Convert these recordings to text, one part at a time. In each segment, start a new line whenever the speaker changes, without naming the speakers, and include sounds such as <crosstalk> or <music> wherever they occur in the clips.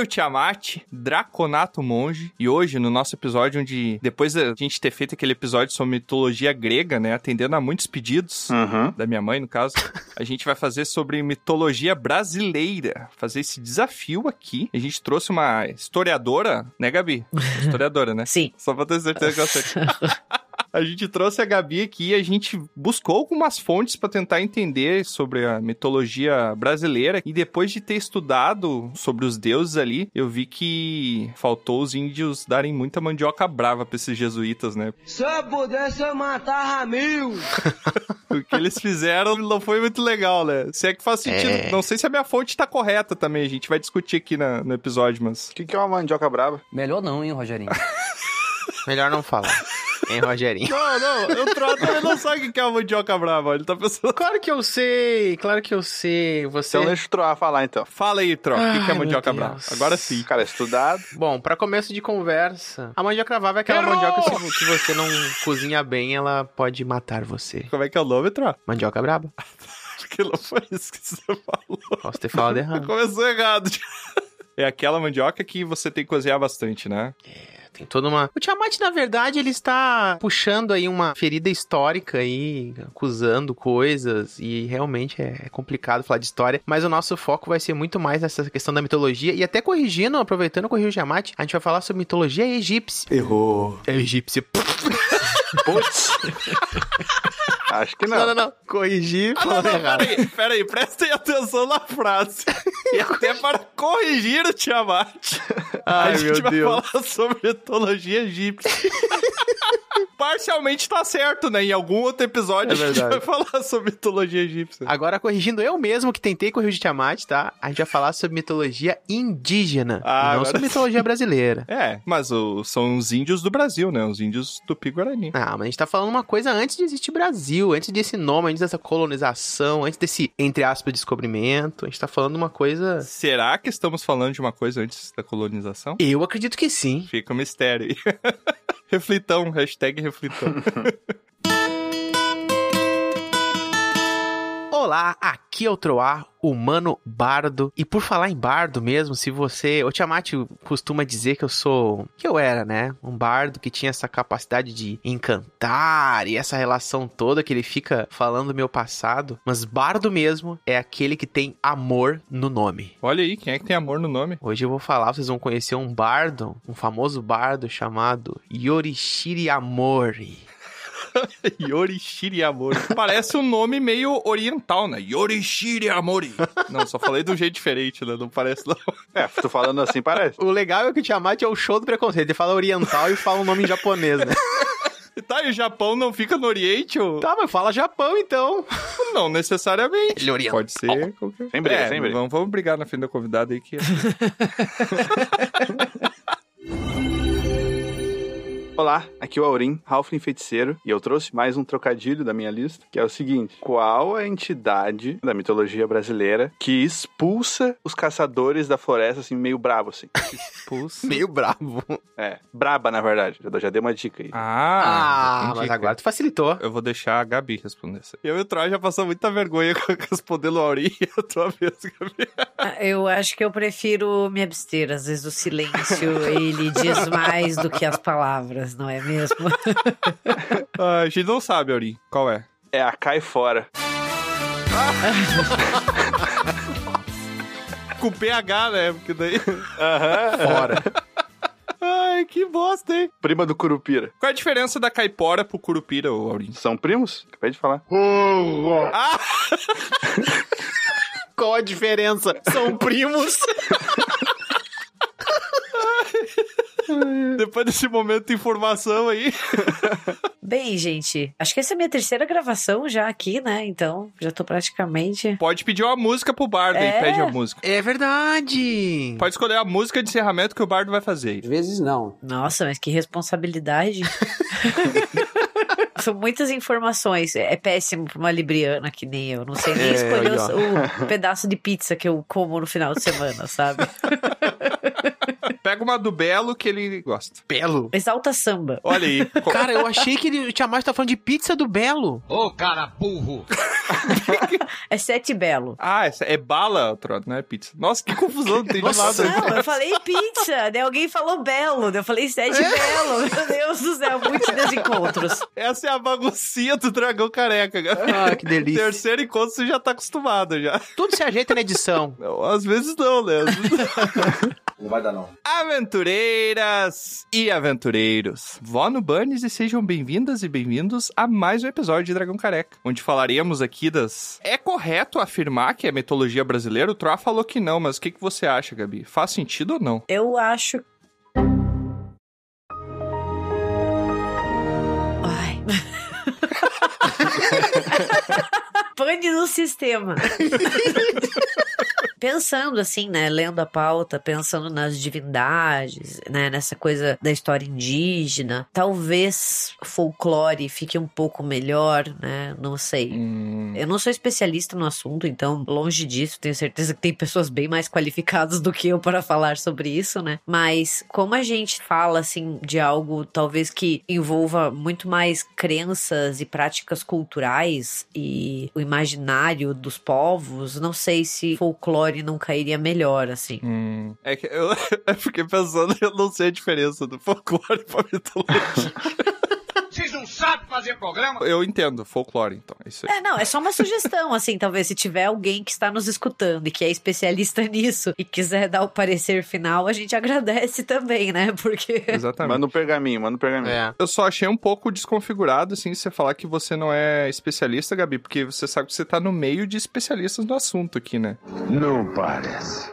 Aqui é o Tiamat, Draconato Monge, e hoje, no nosso episódio, onde depois da gente ter feito aquele episódio sobre mitologia grega, né, atendendo a muitos pedidos,
Uhum.
da minha mãe, no caso, <laughs> a gente vai fazer sobre mitologia brasileira, fazer esse desafio aqui. A gente trouxe uma historiadora, né, Gabi? <laughs> Historiadora, né?
Sim.
Só pra ter certeza que eu sei. <laughs> A gente trouxe a Gabi aqui e a gente buscou algumas fontes para tentar entender sobre a mitologia brasileira. E depois de ter estudado sobre os deuses ali, eu vi que faltou os índios darem muita mandioca brava pra esses jesuítas, né?
Se eu pudesse, eu matava mil. <laughs>
O que eles fizeram não foi muito legal, né? Se é que faz sentido.
É.
Não sei se a minha fonte tá correta também. A gente vai discutir aqui na- no episódio, mas.
O que, que é uma mandioca brava?
Melhor não, hein, Rogerinho? <laughs>
Melhor não falar. Hein, Rogerinho?
Não, não, o Trota ele não sabe o que é uma mandioca brava. Ele tá pensando.
Claro que eu sei, claro que eu sei. Você.
Então deixa o Troá falar então.
Fala aí, Tro, o que, que é mandioca brava? Agora sim.
Cara, estudado.
Bom, pra começo de conversa, a mandioca brava é aquela mandioca se- que você não cozinha bem, ela pode matar você.
Como é que é o nome, Tro?
Mandioca braba. <laughs>
Porque não foi isso que você falou.
Posso ter falado errado.
Começou errado. <laughs> É aquela mandioca que você tem que cozinhar bastante, né?
Tem toda uma. O Tiamat, na verdade, ele está puxando aí uma ferida histórica aí, acusando coisas, e realmente é complicado falar de história, mas o nosso foco vai ser muito mais nessa questão da mitologia, e até corrigindo, aproveitando corrigir o Tiamat, a gente vai falar sobre mitologia egípcia.
Errou.
É egípcia.
Putz. <laughs> Acho que não.
Não, não, não. Corrigir,
Ah, não,
falando
não,
errado.
peraí, peraí, prestem atenção na frase. E <laughs> até para corrigir o Tiamat,
Ai,
a gente vai
Deus.
falar sobre mitologia egípcia. <laughs> Parcialmente tá certo, né? Em algum outro episódio
É
a gente vai falar sobre mitologia egípcia.
Agora, corrigindo eu mesmo, que tentei corrigir o Tiamat, tá? A gente vai falar sobre mitologia indígena,
Ah,
não sobre mitologia brasileira.
É, mas o- são os índios do Brasil, né? Os índios tupi-guarani.
Ah, mas a gente tá falando uma coisa antes de existir Brasil, antes desse nome, antes dessa colonização, antes desse, entre aspas, descobrimento. A gente tá falando uma coisa.
Será que estamos falando de uma coisa antes da colonização?
Eu acredito que sim.
Fica um mistério aí. <laughs> reflitão, hashtag reflitão. <laughs>
Olá, aqui é o Troar, humano bardo. E por falar em bardo mesmo, se você. O Tiamat costuma dizer que eu sou. que eu era, né? Um bardo que tinha essa capacidade de encantar e essa relação toda que ele fica falando do meu passado. Mas bardo mesmo é aquele que tem amor no nome.
Olha aí, quem é que tem amor no nome?
Hoje eu vou falar, vocês vão conhecer um bardo, um famoso bardo chamado Yorishiri Amori. <laughs>
Yorishiri Amori. Parece um nome meio oriental, né? Yorishiri Amori. Não, só falei de um jeito diferente, né? Não parece não.
É, tu falando assim parece.
O legal é que o Tiamat é o show do preconceito. Ele fala oriental e fala um nome em japonês, né? <laughs>
Tá, e o Japão não fica no Oriente? Ou...
Tá, mas fala Japão então.
Não necessariamente.
Ele é oriental.
Pode ser qualquer...
Sem briga,
é,
sem briga.
Vamos, vamos brigar na frente da convidada aí que... <laughs>
Olá, aqui é o Aurim, Halfling Feiticeiro, e eu trouxe mais um trocadilho da minha lista, que é o seguinte: qual a entidade da mitologia brasileira que expulsa os caçadores da floresta, assim, meio bravo, assim? <laughs>
Pulsa.
Meio bravo.
É, braba, na verdade. Já, já dei uma dica aí.
Ah,
Ah, mas agora tu facilitou.
Eu vou deixar a Gabi responder isso. Eu e o Troy já passou muita vergonha <laughs> com respondendo o Aurim e a tua vez, Gabi.
Ah, Eu acho que eu prefiro me abster. Às vezes o silêncio, ele diz mais do que as palavras, não é mesmo? <laughs>
Ah, a gente não sabe, Aurim. Qual é?
É a Cai Fora. <laughs>
Com PH, né? Porque daí...
Fora.
Ai, que bosta, hein?
Prima do Curupira.
Qual é a diferença da caipora pro curupira, Aurim?
São primos? Acabei de falar.
Ah! <laughs>
Qual a diferença? São primos. <laughs>
Depois desse momento de informação aí. <laughs>
Bem, gente, acho que essa é a minha terceira gravação já aqui, né? Então, já tô praticamente.
Pode pedir uma música pro bardo
É.
aí, pede a música.
É verdade.
Pode escolher a música de encerramento que o bardo vai fazer.
Às vezes não.
Nossa, mas que responsabilidade. <laughs> São muitas informações. É péssimo pra uma libriana que nem eu. Não sei nem
É,
escolher o, o pedaço de pizza que eu como no final de semana, sabe?
Pega uma do Belo que ele gosta.
Belo.
Exalta samba.
Olha aí. <laughs>
Cara, eu achei que ele, o Tiamat tá falando de pizza do Belo.
Ô, cara burro! <laughs>
É sete belo.
Ah, essa é bala, Trot, não é pizza. Nossa, que confusão, não entendi
Nossa.
nada.
Não, eu falei pizza, <laughs> daí alguém falou belo, daí eu falei sete belo. Meu Deus do céu, muitos desencontros.
Essa é a baguncinha do dragão careca, cara.
Ah, que delícia.
Terceiro encontro você já tá acostumado já.
Tudo se ajeita na edição.
Não, às vezes não, né? Às vezes
Não vai dar, não.
Aventureiras e aventureiros, vó no Bunnies e sejam bem-vindas e bem-vindos a mais um episódio de Dragão Careca, onde falaremos aqui das... É correto afirmar que é mitologia brasileira? O Troá falou que não, mas o que, que você acha, Gabi? Faz sentido ou não?
Eu acho. Ai. <laughs> <laughs> <laughs> Pane no sistema. <laughs> pensando assim, né, lendo a pauta, pensando nas divindades, né, nessa coisa da história indígena, talvez folclore fique um pouco melhor, né, não sei.
Hum,
Eu não sou especialista no assunto, então, longe disso, tenho certeza que tem pessoas bem mais qualificadas do que eu para falar sobre isso, né? Mas como a gente fala, assim, de algo talvez que envolva muito mais crenças e práticas culturais e o imaginário dos povos, não sei se folclore não cairia melhor, assim.
hum. É que eu, <laughs> eu fiquei pensando, eu não sei a diferença do folclore pra mitologia. <laughs>
Vocês não sabem fazer programa?
Eu entendo, folclore, então, é isso aí.
É, não, é só uma sugestão, <laughs> assim, talvez se tiver alguém que está nos escutando e que é especialista <laughs> nisso e quiser dar o parecer final, a gente agradece também, né? Porque <laughs>
Exatamente.
Manda um pergaminho, manda um pergaminho.
É.
Eu só achei um pouco desconfigurado, assim, você falar que você não é especialista, Gabi, porque você sabe que você tá no meio de especialistas no assunto aqui, né?
Não parece.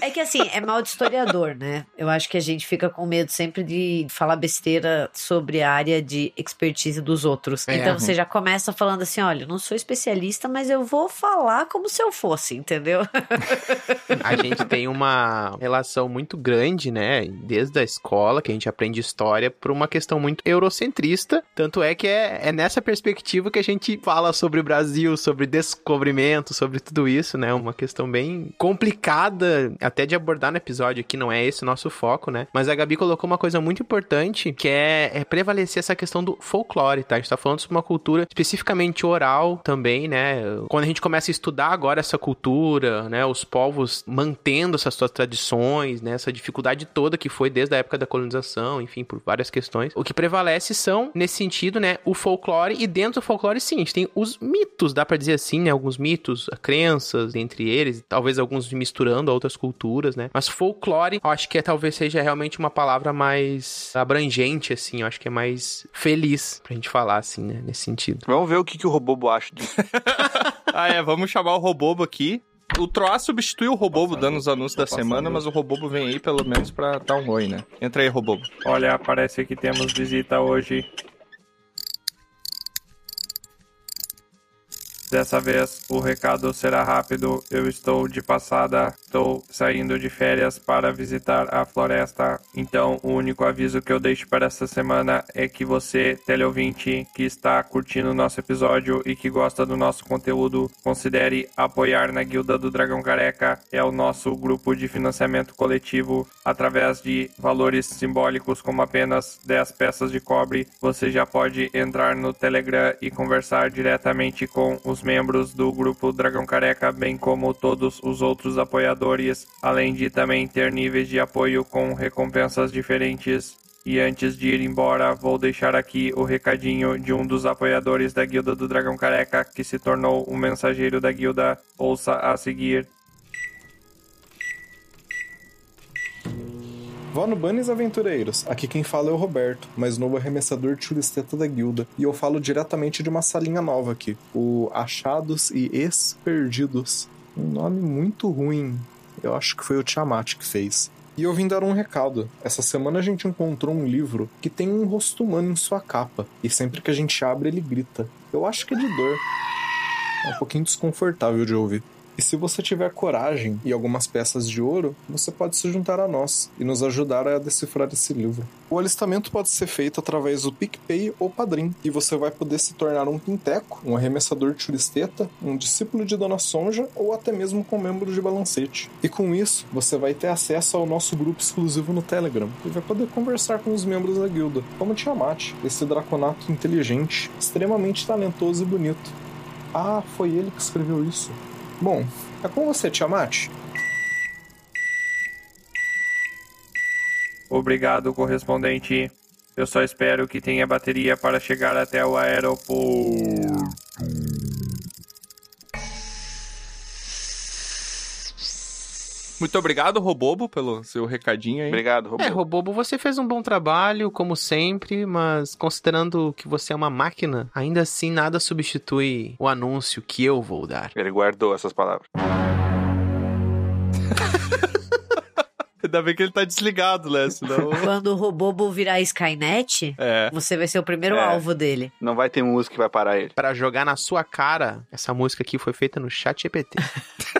É que assim, é mal de historiador, né? Eu acho que a gente fica com medo sempre de falar besteira sobre a área de expertise dos outros.
É.
Então você já começa falando assim: olha, eu não sou especialista, mas eu vou falar como se eu fosse, entendeu? <laughs>
A gente tem uma relação muito grande, né? Desde a escola, que a gente aprende história, por uma questão muito eurocentrista. Tanto é que é, é nessa perspectiva que a gente fala sobre o Brasil, sobre descobrimento, sobre tudo isso, né? Uma questão bem complicada até de abordar no episódio aqui, não é esse o nosso foco, né? Mas a Gabi colocou uma coisa muito importante, que é, é prevalecer essa questão do folclore, tá? A gente tá falando sobre uma cultura especificamente oral também, né? Quando a gente começa a estudar agora essa cultura, né? Os povos mantendo essas suas tradições, né? Essa dificuldade toda que foi desde a época da colonização, enfim, por várias questões. O que prevalece são, nesse sentido, né? O folclore e dentro do folclore, sim, a gente tem os mitos, dá pra dizer assim, né? Alguns mitos, crenças entre eles, talvez alguns misturando a outras culturas, né? Mas folclore, eu acho que é, talvez seja realmente uma palavra mais abrangente, assim, eu acho que é mais feliz pra gente falar, assim, né? Nesse sentido.
Vamos ver o que, que o Robobo acha disso. <laughs>
Ah, é, vamos chamar o Robobo aqui. O Troá substituiu o Robobo dando os anúncios da semana, mas o Robobo vem aí pelo menos pra dar um oi, né? Entra aí, Robobo. Olha, parece que temos visita hoje. Dessa vez, o recado será rápido. Eu estou de passada. Estou saindo de férias para visitar a floresta. Então, o único aviso que eu deixo para essa semana é que você, teleouvinte, que está curtindo o nosso episódio e que gosta do nosso conteúdo, considere apoiar na Guilda do Dragão Careca. É o nosso grupo de financiamento coletivo. Através de valores simbólicos como apenas 10 peças de cobre, você já pode entrar no Telegram e conversar diretamente com os membros do grupo Dragão Careca, bem como todos os outros apoiadores, além de também ter níveis de apoio com recompensas diferentes. E antes de ir embora, vou deixar aqui o recadinho de um dos apoiadores da Guilda do Dragão Careca, que se tornou um mensageiro da guilda. Ouça a seguir.
Vó no Bunnies Aventureiros, aqui quem fala é o Roberto, mais novo arremessador churisteta da guilda, e eu falo diretamente de uma salinha nova aqui, o Achados e Ex-Perdidos. Um nome muito ruim, eu acho que foi o Tiamat que fez. E eu vim dar um recado. Essa semana a gente encontrou um livro que tem um rosto humano em sua capa, e sempre que a gente abre ele grita. Eu acho que é de dor. É um pouquinho desconfortável de ouvir. E se você tiver coragem e algumas peças de ouro, você pode se juntar a nós e nos ajudar a decifrar esse livro. O alistamento pode ser feito através do PicPay ou Padrim, e você vai poder se tornar um pinteco, um arremessador de churisteta, um discípulo de Dona Sonja ou até mesmo com membro de balancete. E com isso, você vai ter acesso ao nosso grupo exclusivo no Telegram e vai poder conversar com os membros da guilda, como Tiamat, esse draconato inteligente, extremamente talentoso e bonito. Ah, foi ele que escreveu isso. Bom, é com você, Tiamat.
Obrigado, correspondente. Eu só espero que tenha bateria para chegar até o aeroporto. Muito obrigado, Robobo, pelo seu recadinho aí.
Obrigado, Robô.
É, Robobo, você fez um bom trabalho, como sempre, mas considerando que você é uma máquina, ainda assim nada substitui o anúncio que eu vou dar.
Ele guardou essas palavras. <laughs>
Ainda bem que ele tá desligado, né? Senão... <laughs>
Quando o Robobo virar Skynet,
É.
você vai ser o primeiro
É.
alvo dele.
Não vai ter música que vai parar ele.
Pra jogar na sua cara, essa música aqui foi feita no chat GPT. <laughs>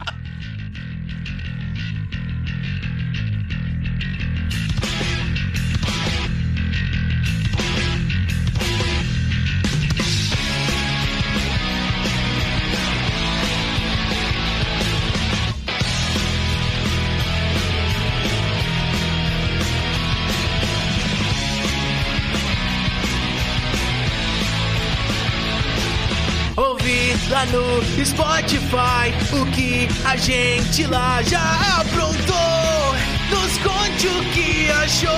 No Spotify o que a gente lá já aprontou. Nos conte o que achou.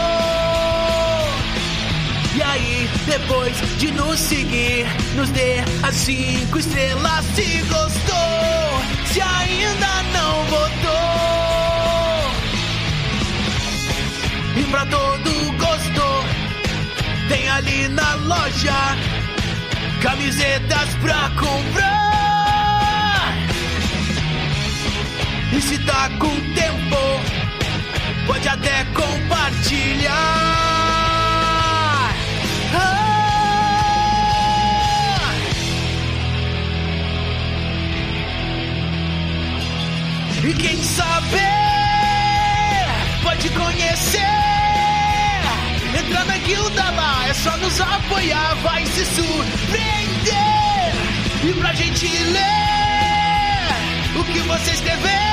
E aí, depois de nos seguir, nos dê as cinco estrelas se gostou. Se ainda não votou. E pra todo gosto, tem ali na loja camisetas pra comprar. Se tá com tempo, pode até compartilhar. Ah! E quem sabe pode conhecer. Entra na guilda lá, é só nos apoiar, vai se surpreender. E pra gente ler o que você escrever,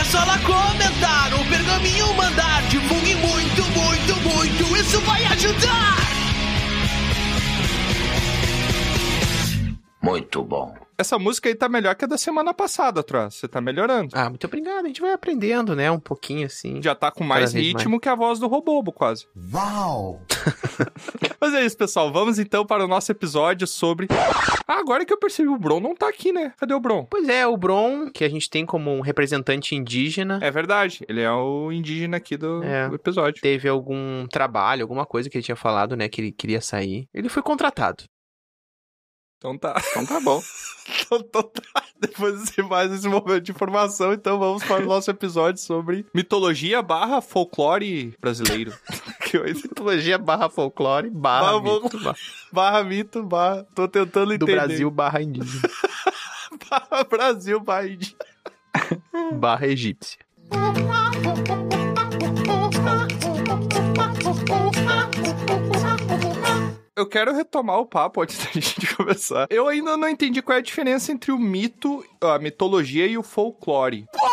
é só lá comentar, o pergaminho mandar. Divulgue muito, muito, muito, isso vai ajudar.
Muito bom.
Essa música aí tá melhor que a da semana passada, Troa. Você tá melhorando.
ah, muito obrigado. A gente vai aprendendo, né? Um pouquinho assim.
Já tá com mais ritmo que a voz do Robobo, quase.
Uau! <laughs>
Mas é isso, pessoal. Vamos então para o nosso episódio sobre. Ah, agora que eu percebi, o Bron não tá aqui, né? Cadê o Bron?
Pois é, o Bron, que a gente tem como um representante indígena,
É verdade, ele é o indígena aqui do,
É.
do episódio.
teve algum trabalho, alguma coisa que ele tinha falado, né? Que ele queria sair. Ele foi contratado.
Então tá.
Então tá bom. <laughs>
Então, então tá. Depois desse mais esse momento de informação, então vamos para o nosso episódio sobre mitologia barra folclore brasileiro. <laughs> ainda-
Mitologia barra folclore barra
Barra
mito, barra-
barra mito, barra. Tô tentando
do
entender.
Brasil barra indígena <laughs>
Barra Brasil, barra indi-
barra egípcia.
Eu quero retomar o papo antes da <laughs> gente começar. Eu ainda não entendi qual é a diferença entre o mito, a mitologia e o folclore.
Novo,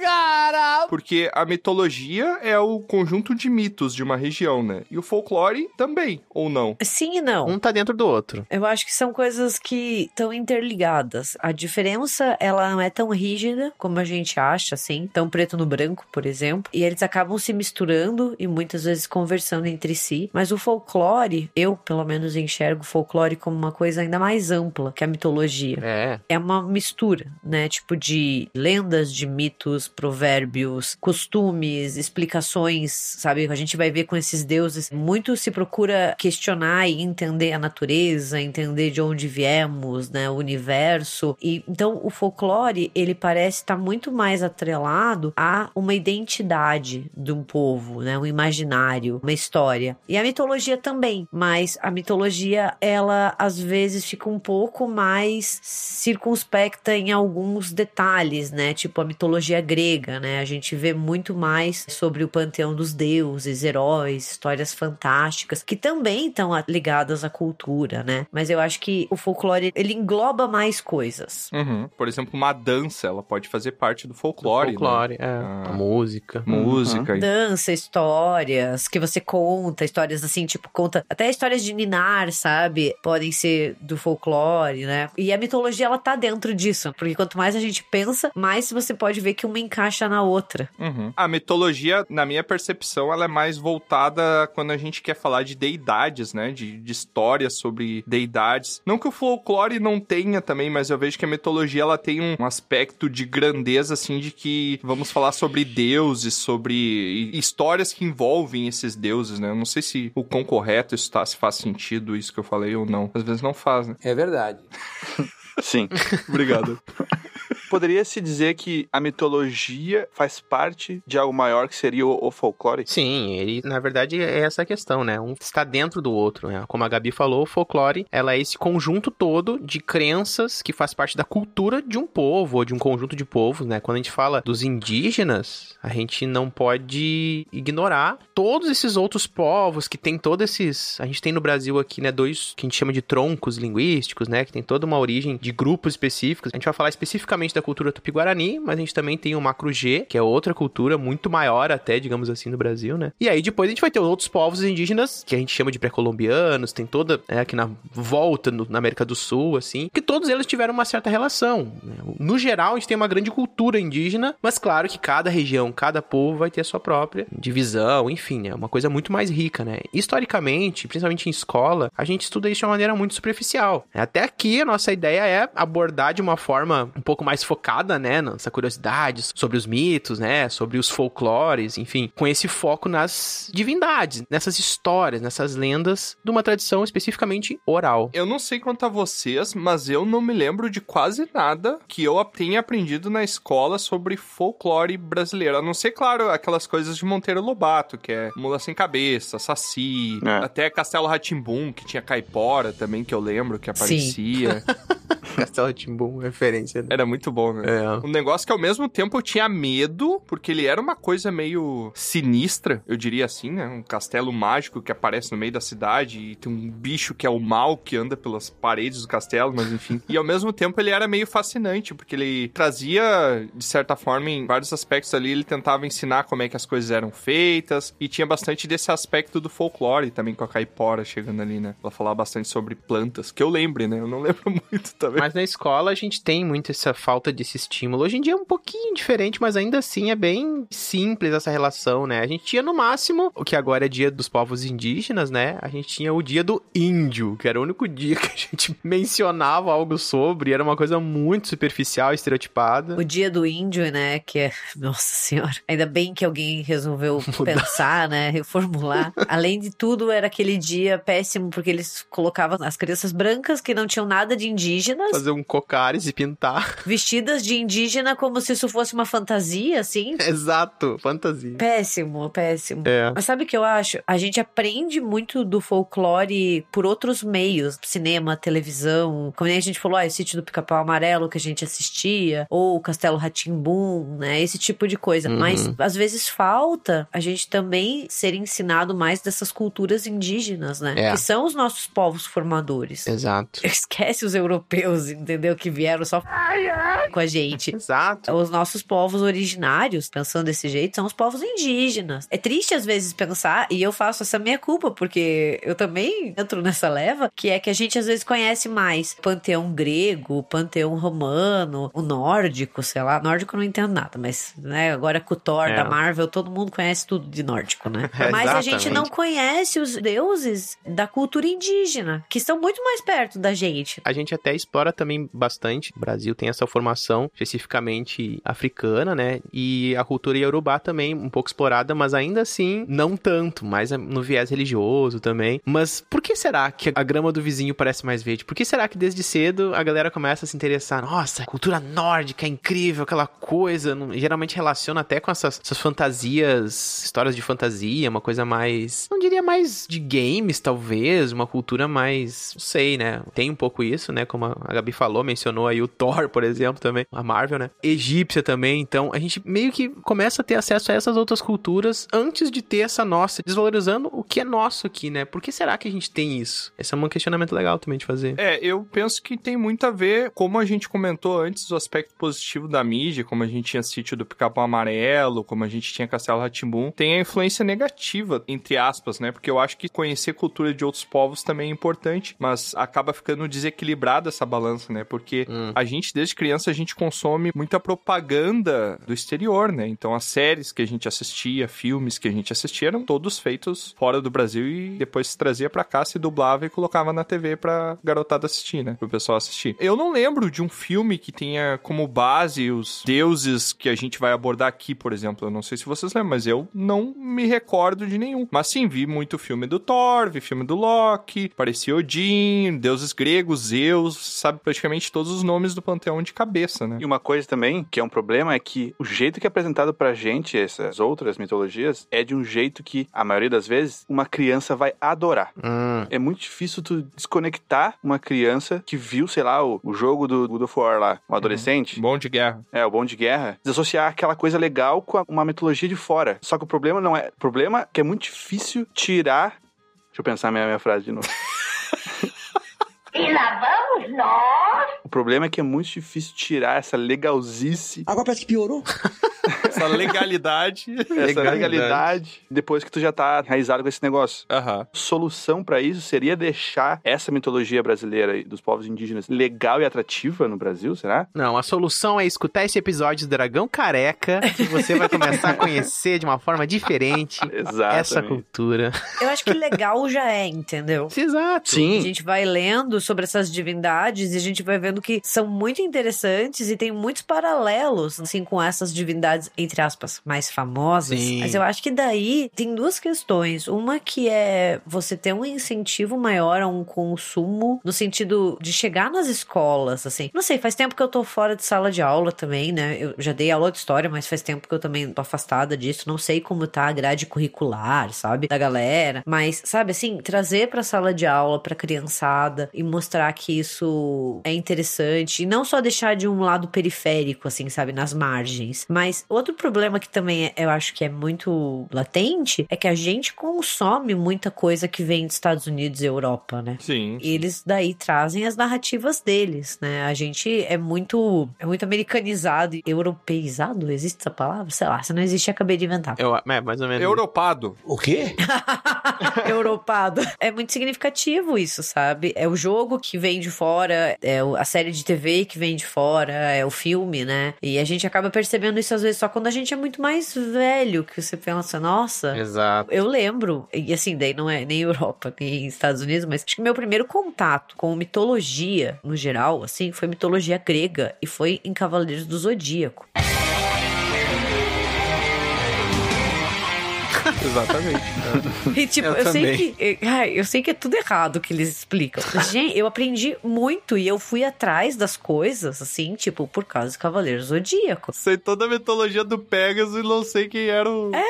cara!
Porque a mitologia é o conjunto de mitos de uma região, né? E o folclore também, ou não?
Sim e não.
Um tá dentro do outro.
Eu acho que são coisas que estão interligadas. A diferença, ela não é tão rígida como a gente acha, assim, tão preto no branco, por exemplo. E eles acabam se misturando e muitas vezes conversando entre si. Mas o folclore, eu pelo menos enxergo o folclore como uma coisa ainda mais ampla que a mitologia.
É.
É uma mistura, né? Tipo de lendas, de mitos, provérbios, costumes, explicações, sabe? A gente vai ver com esses deuses, muito se procura questionar e entender a natureza, entender de onde viemos, né, o universo. E então o folclore, ele parece estar muito mais atrelado a uma identidade de um povo, né, um imaginário, uma história. E a mitologia também, mas a mitologia ela às vezes fica um pouco mais circunspecta em alguns detalhes, né? Tipo a mitologia grega, né? A gente vê muito mais sobre o panteão dos deuses, heróis, histórias fantásticas, que também estão ligadas à cultura, né? Mas eu acho que o folclore, ele engloba mais coisas.
Uhum. Por exemplo, uma dança, ela pode fazer parte do folclore.
Do folclore,
né?
é.
Ah.
A música.
Música. e-
Dança, histórias que você conta, histórias assim, tipo, conta até histórias de Ninar, sabe? Podem ser do folclore, né? E a mitologia, ela tá dentro disso, porque quanto mais a gente pensa, mais você pode ver que uma encaixa na outra.
Uhum. A mitologia, na minha percepção, ela é mais voltada quando a gente quer falar de deidades, né? De, de histórias sobre deidades. Não que o folclore não tenha também, mas eu vejo que a mitologia ela tem um aspecto de grandeza, assim, de que vamos falar sobre deuses, sobre histórias que envolvem esses deuses, né? Eu não sei se o quão correto isso tá, se faz sentido isso que eu falei ou não. Às vezes não faz, né?
É verdade. <laughs>
Sim. <laughs>
Obrigado.
Poderia-se dizer que a mitologia faz parte de algo maior que seria o, o folclore?
Sim, ele, na verdade, é essa a questão, né? Um está dentro do outro, né? Como a Gabi falou, o folclore, ela é esse conjunto todo de crenças que faz parte da cultura de um povo, ou de um conjunto de povos, né? Quando a gente fala dos indígenas, a gente não pode ignorar todos esses outros povos que tem todos esses... A gente tem no Brasil aqui, né, dois que a gente chama de troncos linguísticos, né? Que tem toda uma origem de grupos específicos. A gente vai falar especificamente da cultura tupi-guarani, mas a gente também tem o macro-G, que é outra cultura muito maior até, digamos assim, no Brasil, né? E aí depois a gente vai ter outros povos indígenas, que a gente chama de pré-colombianos, tem toda, é, aqui na volta, no- na América do Sul, assim, que todos eles tiveram uma certa relação. né? No geral, a gente tem uma grande cultura indígena, mas claro que cada região, cada povo vai ter a sua própria divisão, enfim, é uma coisa muito mais rica, né? Historicamente, principalmente em escola, a gente estuda isso de uma maneira muito superficial. Até aqui, a nossa ideia é abordar de uma forma um pouco mais focada, né, nessa curiosidade sobre os mitos, né, sobre os folclores, enfim, com esse foco nas divindades, nessas histórias, nessas lendas de uma tradição especificamente oral.
Eu não sei quanto a vocês, mas eu não me lembro de quase nada que eu tenha aprendido na escola sobre folclore brasileiro. A não ser, claro, aquelas coisas de Monteiro Lobato, que é Mula Sem Cabeça, Saci,
É.
até Castelo Ratimbum, que tinha caipora também, que eu lembro que aparecia. <laughs> <laughs>
Castelo Timbum, referência. né?
Era muito bom, né?
É.
Um negócio que ao mesmo tempo eu tinha medo, porque ele era uma coisa meio sinistra, eu diria assim, né? Um castelo mágico que aparece no meio da cidade e tem um bicho que é o mal que anda pelas paredes do castelo, mas enfim. <laughs> e ao mesmo tempo ele era meio fascinante, porque ele trazia, de certa forma, em vários aspectos ali, ele tentava ensinar como é que as coisas eram feitas e tinha bastante desse aspecto do folclore também com a caipora chegando ali, né? Ela falava bastante sobre plantas, que eu lembre, né? Eu não lembro <laughs> muito também.
Mas na escola a gente tem muito essa falta desse estímulo. Hoje em dia é um pouquinho diferente, mas ainda assim é bem simples essa relação, né? A gente tinha no máximo, o que agora é dia dos povos indígenas, né? A gente tinha o dia do índio, que era o único <laughs> dia que a gente mencionava algo sobre, era uma coisa muito superficial, estereotipada.
O dia do índio, né? Que é. <laughs> Nossa senhora. Ainda bem que alguém resolveu <laughs> pensar, né? Reformular. Além de tudo, era aquele dia péssimo, porque eles colocavam as crianças brancas que não tinham nada de indígenas,
Fazer um cocares e pintar.
Vestidas de indígena como se isso fosse uma fantasia, assim. <laughs>
Exato, fantasia.
Péssimo, péssimo.
É.
Mas sabe o que eu acho? A gente aprende muito do folclore por outros meios, cinema, televisão. Como nem a gente falou, ah, o sítio do Pica-Pau Amarelo que a gente assistia, ou o Castelo Ratimbum, né? Esse tipo de coisa.
Uhum.
Mas às vezes falta a gente também ser ensinado mais dessas culturas indígenas, né?
É.
Que são os nossos povos formadores.
Exato. <laughs>
Esquece os europeus, entendeu? Que vieram só com a gente.
Exato.
Os nossos povos originários, pensando desse jeito, são os povos indígenas. É triste às vezes pensar, e eu faço essa minha culpa, porque eu também entro nessa leva, que é que a gente às vezes conhece mais panteão grego, panteão romano, o nórdico, sei lá. Nórdico eu não entendo nada, mas né, agora com o Thor
É.
da Marvel, todo mundo conhece tudo de nórdico, né? <laughs> mas a gente não conhece os deuses da cultura indígena, que estão muito mais perto da gente.
A gente até explora também bastante. O Brasil tem essa formação especificamente africana, né? E a cultura iorubá também um pouco explorada, mas ainda assim não tanto, mais no viés religioso também. Mas por que será que a grama do vizinho parece mais verde? Por que será que desde cedo a galera começa a se interessar? Nossa, cultura nórdica é incrível, aquela coisa. geralmente relaciona até com essas, essas fantasias, histórias de fantasia, uma coisa mais. Não diria mais de games, talvez, uma cultura mais. Não sei, né? Tem um pouco isso, né? Como a Gabi falou, mencionou aí o Thor, por exemplo, também, a Marvel, né? Egípcia também. Então a gente meio que começa a ter acesso a essas outras culturas antes de ter essa nossa, desvalorizando o que é nosso aqui, né? Por que será que a gente tem isso? Esse é um questionamento legal também de fazer.
É, eu penso que tem muito a ver, como a gente comentou antes, o aspecto positivo da mídia, como a gente tinha sítio do Pica-Pau Amarelo, como a gente tinha Castelo Ratimbum, tem a influência negativa, entre aspas, né? Porque eu acho que conhecer cultura de outros povos também é importante, mas acaba ficando desequilibrada essa balança, né? Porque
Hum.
a gente, desde criança, a gente consome muita propaganda do exterior, né? Então as séries que a gente assistia, filmes que a gente assistia, eram todos feitos fora do Brasil e depois se trazia pra cá, se dublava e colocava na TV pra garotada assistir, né? Pro pessoal assistir. Eu não lembro de um filme que tenha como base os deuses que a gente vai abordar aqui, por exemplo. Eu não sei se vocês lembram, mas eu não me recordo de nenhum. Mas sim, vi muito filme do Thor, vi filme do Loki, parecia Odin, deuses gregos, Zeus, sabe praticamente todos os nomes do panteão de cabeça, né?
E uma coisa também, que é um problema, é que o jeito que é apresentado pra gente essas outras mitologias é de um jeito que, a maioria das vezes, uma criança vai adorar.
Hum.
É muito difícil tu desconectar uma criança que viu, sei lá, o, o jogo do God of War lá, um adolescente.
Bom de guerra.
É, o bom de guerra, desassociar aquela coisa legal com a- uma mitologia de fora. Só que o problema não é. O problema é que é muito difícil tirar. Deixa eu pensar minha, minha frase de novo. <laughs>
E lá vamos nós.
O problema é que é muito difícil tirar essa legalzice,
Agora parece que piorou. <laughs>
Essa legalidade.
essa
Legalidade.
legalidade, depois que tu já tá enraizado com esse negócio.
Aham.
Solução pra isso seria deixar essa mitologia brasileira dos povos indígenas legal e atrativa no Brasil, será?
Não, a solução é escutar esse episódio do Dragão Careca e você vai começar a <laughs> conhecer de uma forma diferente essa cultura.
Eu acho que legal já é, entendeu?
Exato.
A
Sim.
gente vai lendo sobre essas divindades e a gente vai vendo que são muito interessantes e tem muitos paralelos, assim, com essas divindades, entre aspas, mais famosas.
Sim.
Mas eu acho que daí tem duas questões. Uma que é você ter um incentivo maior a um consumo no sentido de chegar nas escolas, assim. Não sei, faz tempo que eu tô fora de sala de aula também, né? Eu já dei aula de história, mas faz tempo que eu também tô afastada disso. Não sei como tá a grade curricular, sabe? Da galera. Mas, sabe, assim, trazer pra sala de aula, pra criançada e mostrar que isso é interessante. E não só deixar de um lado periférico, assim, sabe? Nas margens. Mas outro problema que também é- eu acho que é muito latente é que a gente consome muita coisa que vem dos Estados Unidos e Europa, né?
Sim.
E eles daí trazem as narrativas deles, né? A gente é muito é muito americanizado e europeizado, existe essa palavra? Sei lá, se não existe, acabei de inventar.
Eu, é, mais ou menos.
Europado. <laughs>
O quê?
Europado. É muito significativo isso, sabe? É o jogo que vem de fora, é a série de TV que vem de fora, é o filme, né? E a gente acaba percebendo isso às vezes só quando a gente é muito mais velho, que você pensa, nossa,
Exato.
eu lembro, e assim, daí não é nem <laughs> Europa, nem Estados Unidos, mas acho que meu primeiro contato com mitologia, no geral, assim, foi mitologia grega e foi em Cavaleiros do Zodíaco. <laughs>
Exatamente.
E tipo,
Eu
eu, sei que. ai, Eu sei que é tudo errado que eles explicam. <laughs> Gente, eu aprendi muito e eu fui atrás das coisas, assim, tipo, por causa do Cavaleiro Zodíaco.
sei toda a mitologia do Pegasus e não sei quem era o.
É,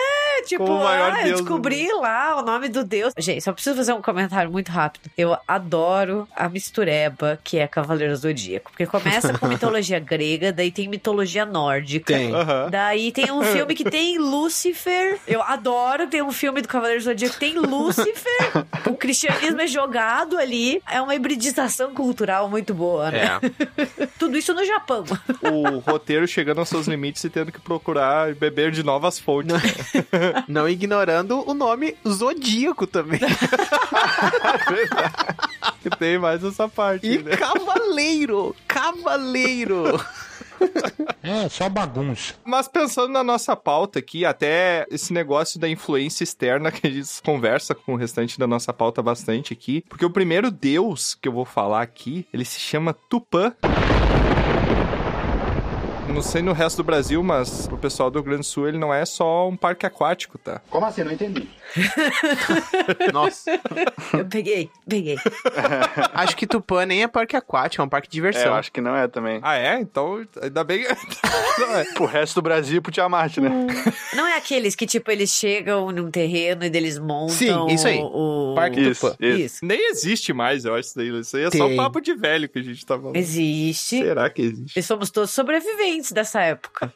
tipo,
Como maior
ah, eu
deus
descobri lá o nome do deus. Gente, só preciso fazer um comentário muito rápido. Eu adoro a mistureba que é Cavaleiro Zodíaco. Porque começa com <laughs> mitologia grega, daí tem mitologia nórdica.
Tem.
Daí tem um filme que tem Lúcifer. Eu adoro ter um filme do Cavaleiro do Zodíaco que tem Lúcifer. o cristianismo é jogado ali. É uma hibridização cultural muito boa, né?
É. <laughs>
Tudo isso no Japão.
O roteiro chegando aos seus limites e tendo que procurar e beber de novas fontes. <laughs> <laughs>
Não ignorando o nome Zodíaco também. <laughs>
que tem mais essa parte,
E
né?
Cavaleiro! Cavaleiro!
É, só bagunça.
Mas pensando na nossa pauta aqui, até esse negócio da influência externa que a gente conversa com o restante da nossa pauta bastante aqui, porque o primeiro deus que eu vou falar aqui, ele se chama Tupã. Não sei no resto do Brasil, mas pro pessoal do Rio Grande do Sul ele não é só um parque aquático, tá?
Como assim? Não entendi. <laughs>
Nossa.
Eu peguei, peguei. <laughs>
acho que Tupã nem é parque aquático, é um parque de
É,
diversão.
eu acho que não é também.
Ah, é? Então, ainda bem. <laughs> Não é.
Pro resto do Brasil e pro Tiamat, né?
Não é aqueles que, tipo, eles chegam num terreno e eles montam
Sim, isso aí.
o...
Parque
Isso,
Tupã.
isso.
Isso.
Nem existe mais, eu acho isso daí. Isso aí é só
Tem.
papo de velho que a gente tá falando.
Existe.
Será que existe?
E somos todos sobreviventes dessa época.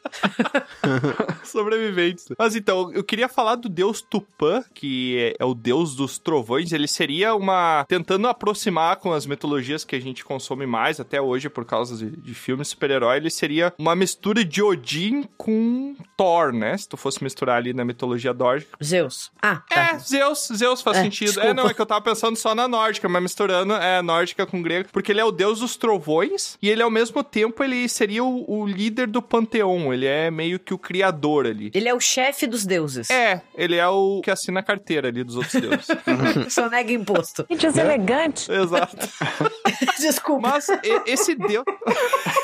<laughs>
Sobreviventes. Mas então, eu queria falar do deus Tupã, que é, é o deus dos trovões. Ele seria uma. tentando aproximar com as mitologias que a gente consome mais até hoje por causa de, de filmes super-herói. Ele seria uma mistura de Odin com Thor, né? Se tu fosse misturar ali na mitologia nórdica.
Zeus. Ah,
É,
tá.
Zeus, Zeus faz
É,
sentido.
desculpa.
É, não, é que eu tava pensando só na nórdica, mas misturando é nórdica com grego, porque ele é o deus dos trovões e ele ao mesmo tempo ele seria o, o líder do panteão, ele é meio que o criador ali.
Ele é o chefe dos deuses.
É, ele é o que assina a carteira ali dos outros deuses. <laughs>
Só nega imposto.
Gente, elegante.
Exato. <laughs>
Desculpa.
Mas esse deus.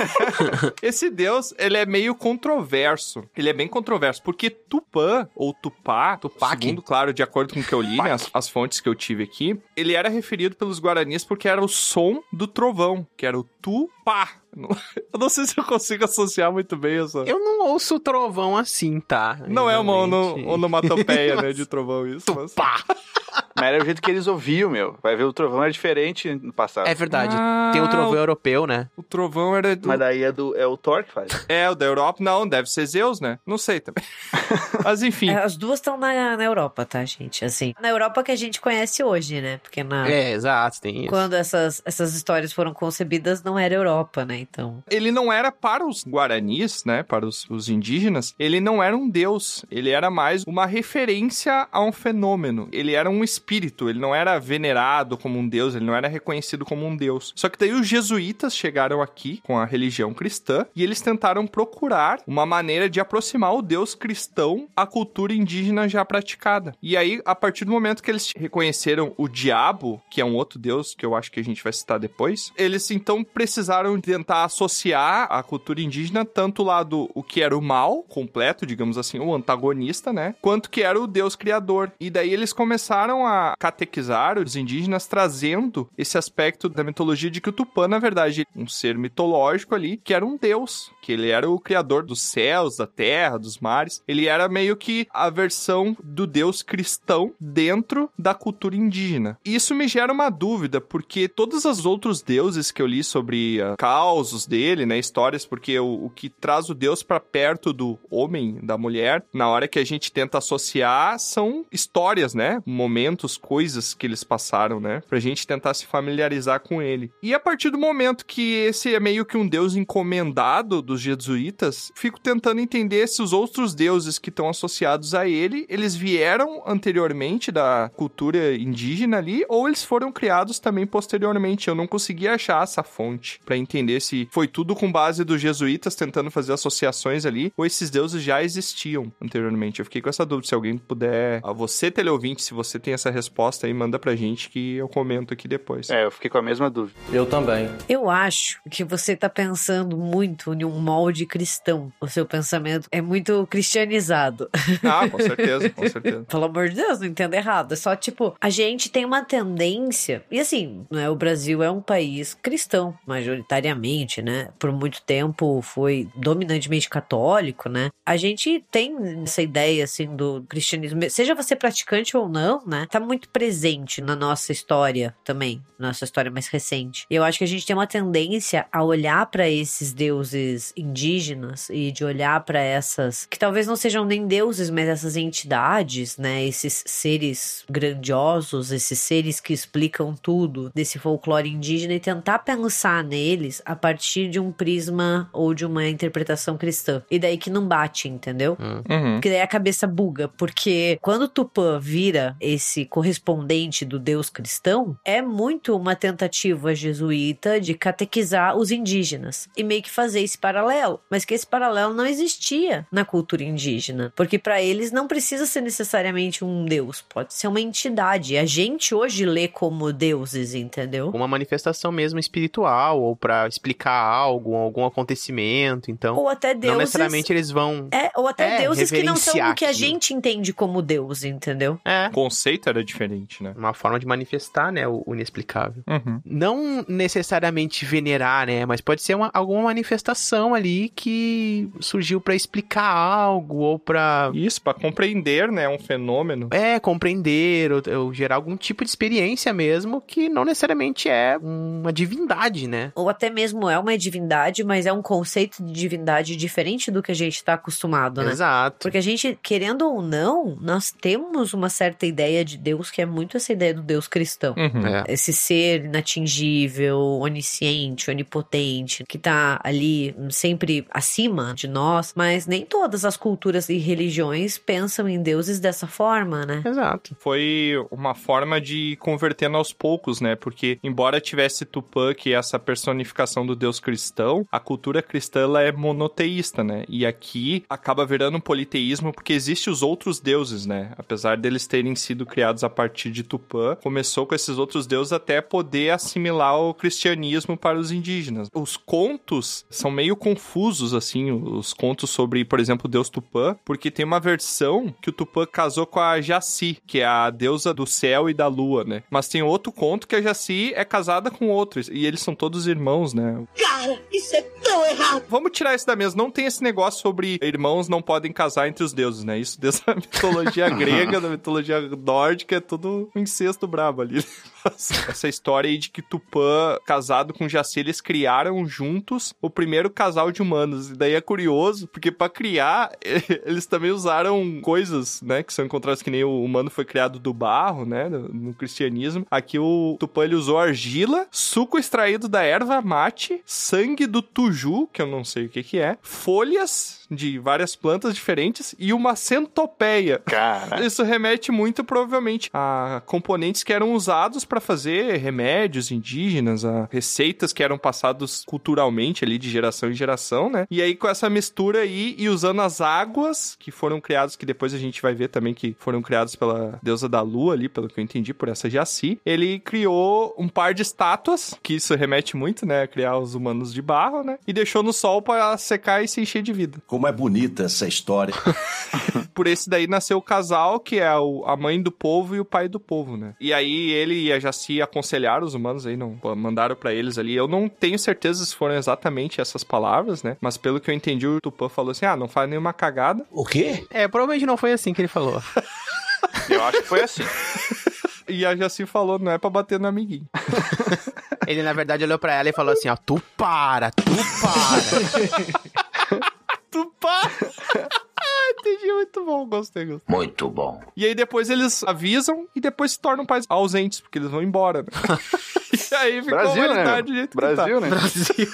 <laughs> esse deus, ele é meio controverso. Ele é bem controverso, porque Tupã, ou Tupá,
Tupac.
segundo, claro, de acordo com o que eu li, né, as, as fontes que eu tive aqui, ele era referido pelos guaranis porque era o som do trovão, que era o Tupá. <laughs> Eu não sei se eu consigo associar muito bem essa.
Eu não ouço trovão assim, tá?
Não é uma ono-
Realmente.
onomatopeia, né, de <laughs> trovão isso, mas...
Pá!
Mas era o jeito que eles ouviam, meu. Vai ver, o trovão era diferente no passado.
É verdade.
Ah,
Tem o trovão
o-
europeu, né?
O trovão era do...
Mas daí é, do, é o Thor que faz.
É, o da Europa, não, deve ser Zeus, né? Não sei também. <laughs> Mas enfim.
É, As duas estão na, na Europa, tá, gente? Assim, na Europa que a gente conhece hoje, né? Porque na...
É, exato, tem isso.
Quando essas, essas histórias foram concebidas, não era Europa, né? Então.
Ele não era para os guaranis, né? Para os, os indígenas, ele não era um deus. Ele era mais uma referência a um fenômeno. Ele era um espírito, ele não era venerado como um deus, ele não era reconhecido como um deus. Só que daí os jesuítas chegaram aqui com a religião cristã e eles tentaram procurar uma maneira de aproximar o deus cristão à cultura indígena já praticada. E aí, a partir do momento que eles reconheceram o diabo, que é um outro deus que eu acho que a gente vai citar depois, eles então precisaram tentar associar a cultura indígena tanto lá do o que era o mal completo, digamos assim, o antagonista, né? Quanto que era o deus criador. E daí eles começaram a catequizar os indígenas trazendo esse aspecto da mitologia de que o Tupã, na verdade, um ser mitológico ali, que era um deus, que ele era o criador dos céus, da terra, dos mares. Ele era meio que a versão do deus cristão dentro da cultura indígena. Isso me gera uma dúvida, porque todos os outros deuses que eu li sobre uh, causos dele, né, histórias, porque o, o que traz o deus para perto do homem, da mulher, na hora que a gente tenta associar, são histórias, né, momentos, coisas que eles passaram, né, pra gente tentar se familiarizar com ele. E a partir do momento que esse é meio que um deus encomendado dos jesuítas, fico tentando entender se os outros deuses que estão associados a ele, eles vieram anteriormente da cultura indígena ali, ou eles foram criados também posteriormente. Eu não consegui achar essa fonte pra entender se foi tudo com base dos jesuítas tentando fazer associações ali, ou esses deuses já existiam anteriormente. Eu fiquei com essa dúvida. Se alguém puder, a você teleouvinte, se você tem essa resposta aí, manda pra gente que eu comento aqui depois.
É, eu fiquei com a mesma dúvida.
Eu também.
Eu acho que você tá pensando muito em um molde cristão. O seu pensamento é muito cristianizado.
Ah, com certeza, com certeza. <laughs>
Pelo amor de Deus, não entenda errado. É só, tipo, a gente tem uma tendência. E assim, né, o Brasil é um país cristão, majoritariamente, né? Por muito tempo foi dominantemente católico, né? A gente tem essa ideia, assim, do cristianismo, seja você praticante ou não, né? Tá muito presente na nossa história também, nossa história mais recente. E eu acho que a gente tem uma tendência a olhar para esses deuses indígenas e de olhar para essas que talvez não sejam nem deuses, mas essas entidades, né? Esses seres grandiosos, esses seres que explicam tudo desse folclore indígena e tentar pensar neles a partir de um prisma ou de uma interpretação cristã. E daí que não bate, entendeu?
Uhum.
Porque daí a cabeça buga, porque quando Tupã vira esse correspondente do Deus cristão, é muito uma tentativa jesuíta de catequizar os indígenas e meio que fazer esse paralelo, mas que esse paralelo não existia na cultura indígena, porque para eles não precisa ser necessariamente um Deus, pode ser uma entidade. A gente hoje lê como deuses, entendeu?
Uma manifestação mesmo espiritual, ou pra explicar algo, algum acontecimento, então...
Ou até
Não
deuses.
necessariamente eles vão...
É, ou até
É,
deuses que não são o que a gente entende como Deus, entendeu?
É,
O conceito era diferente, né?
uma forma de manifestar, né, o o inexplicável.
Uhum.
Não necessariamente venerar, né, mas pode ser uma, alguma manifestação ali que surgiu pra explicar algo, ou pra...
Isso, pra compreender, né, um fenômeno.
É, compreender ou, ou gerar algum tipo de experiência mesmo que não necessariamente é uma divindade, né?
Ou até mesmo é uma divindade, mas é um conceito de divindade diferente do que a gente tá acostumado, né?
Exato.
Porque a gente, querendo ou não, nós temos uma certa ideia de Deus que é muito essa ideia do Deus cristão.
Uhum.
É.
Esse ser inatingível, onisciente, onipotente, que tá ali sempre acima de nós, mas nem todas as culturas e religiões pensam em deuses dessa forma, né?
Exato.
Foi uma forma de convertendo aos poucos, né? Porque, embora tivesse Tupã, que é essa personificação do Deus cristão, a cultura cristã ela é monoteísta, né? E aqui acaba virando um politeísmo porque existem os outros deuses, né? Apesar deles terem sido criados a partir de Tupã, começou com esses outros deuses até poder assimilar o cristianismo para os indígenas. Os contos são meio confusos, assim, os contos sobre, por exemplo, deus Tupã, porque tem uma versão que o Tupã casou com a Jaci, que é a deusa do céu e da lua, né? Mas tem outro conto que a Jaci é casada com outros, e eles são todos irmãos, né?
Cara, isso é tão errado.
Vamos tirar isso da mesa. Não tem esse negócio sobre irmãos não podem casar entre os deuses, né? Isso desde a <laughs> mitologia grega, da mitologia nórdica, é tudo um incesto brabo ali. Essa história aí de que Tupã, casado com Jaci, eles criaram juntos o primeiro casal de humanos. E daí é curioso, porque pra criar, <laughs> eles também usaram coisas, né? Que são encontradas que nem o humano foi criado do barro, né? No, no cristianismo. Aqui o Tupã, ele usou argila, suco extraído da erva mate, sangue do tuju, que eu não sei o que que é, folhas de várias plantas diferentes e uma centopeia.
Cara, <laughs>
Isso remete muito provavelmente a componentes que eram usados para fazer remédios indígenas, a receitas que eram passados culturalmente ali de geração em geração, né? E aí com essa mistura aí e usando as águas que foram criadas, que depois a gente vai ver também que foram criadas pela deusa da lua ali, pelo que eu entendi, por essa Jaci, ele criou um par de estátuas, que isso remete muito, né, a criar os humanos de barro, né? E deixou no sol para secar e se encher de vida.
Como é bonita essa história. <laughs>
Por esse daí nasceu o casal, que é o- a mãe do povo e o pai do povo, né? E aí ele e a Jaci aconselharam os humanos aí, não mandaram pra eles ali. Eu não tenho certeza se foram exatamente essas palavras, né? Mas pelo que eu entendi, o Tupã falou assim: ah, não faz nenhuma cagada.
O quê?
É, provavelmente não foi assim que ele falou. <laughs>
eu acho que foi assim.
E a Jaci falou: não é pra bater no amiguinho. <laughs>
Ele, na verdade, olhou pra ela e falou assim, ó, tu para, tu para.
Tupã! <laughs> ah, entendi, muito bom, gostei, gostei.
Muito bom.
E aí depois eles avisam e depois se tornam pais ausentes, porque eles vão embora, né? <laughs> e aí fica
Brasil,
a
né?
humanidade do jeito que tá.
Brasil, né? <laughs>
Brasil.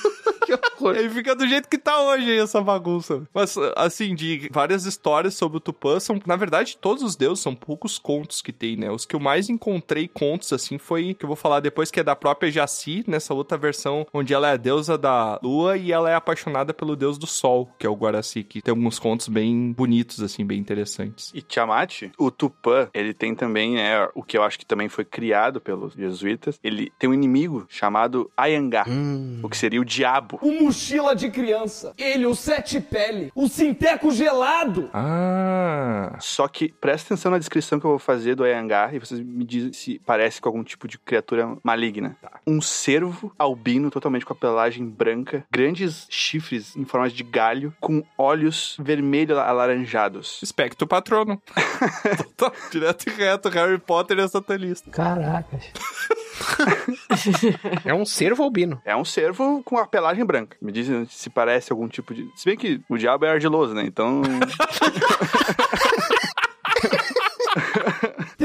Horror.
Aí fica do jeito que tá hoje aí, essa bagunça. Mas, assim, de várias histórias sobre o Tupã são, na verdade, todos os deuses são poucos contos que tem, né? Os que eu mais encontrei contos, assim, foi que eu vou falar depois, que é da própria Jaci, nessa outra versão, onde ela é a deusa da lua e ela é apaixonada pelo deus do sol, que é o Guaraci, que tem alguns contos bem bonitos, assim, bem interessantes.
E Tiamat, o Tupã, ele tem também, é, o que eu acho que também foi criado pelos jesuítas, ele tem um inimigo chamado Ayangá,
Hum.
o que seria o diabo.
O mochila de criança. Ele, o sete pele. O sinteco gelado.
Ah...
Só que presta atenção na descrição que eu vou fazer do Ayangá e vocês me dizem se parece com algum tipo de criatura maligna. Um cervo albino totalmente com a pelagem branca, grandes chifres em forma de galho, com olhos vermelho alaranjados.
Espectro patrono. <laughs> Total, Direto e reto, Harry Potter é satanista.
Caracas. <laughs>
É um cervo albino.
É um cervo com a pelagem branca. Me dizem se parece algum tipo de. Se bem que o diabo é argiloso, né? Então. <laughs>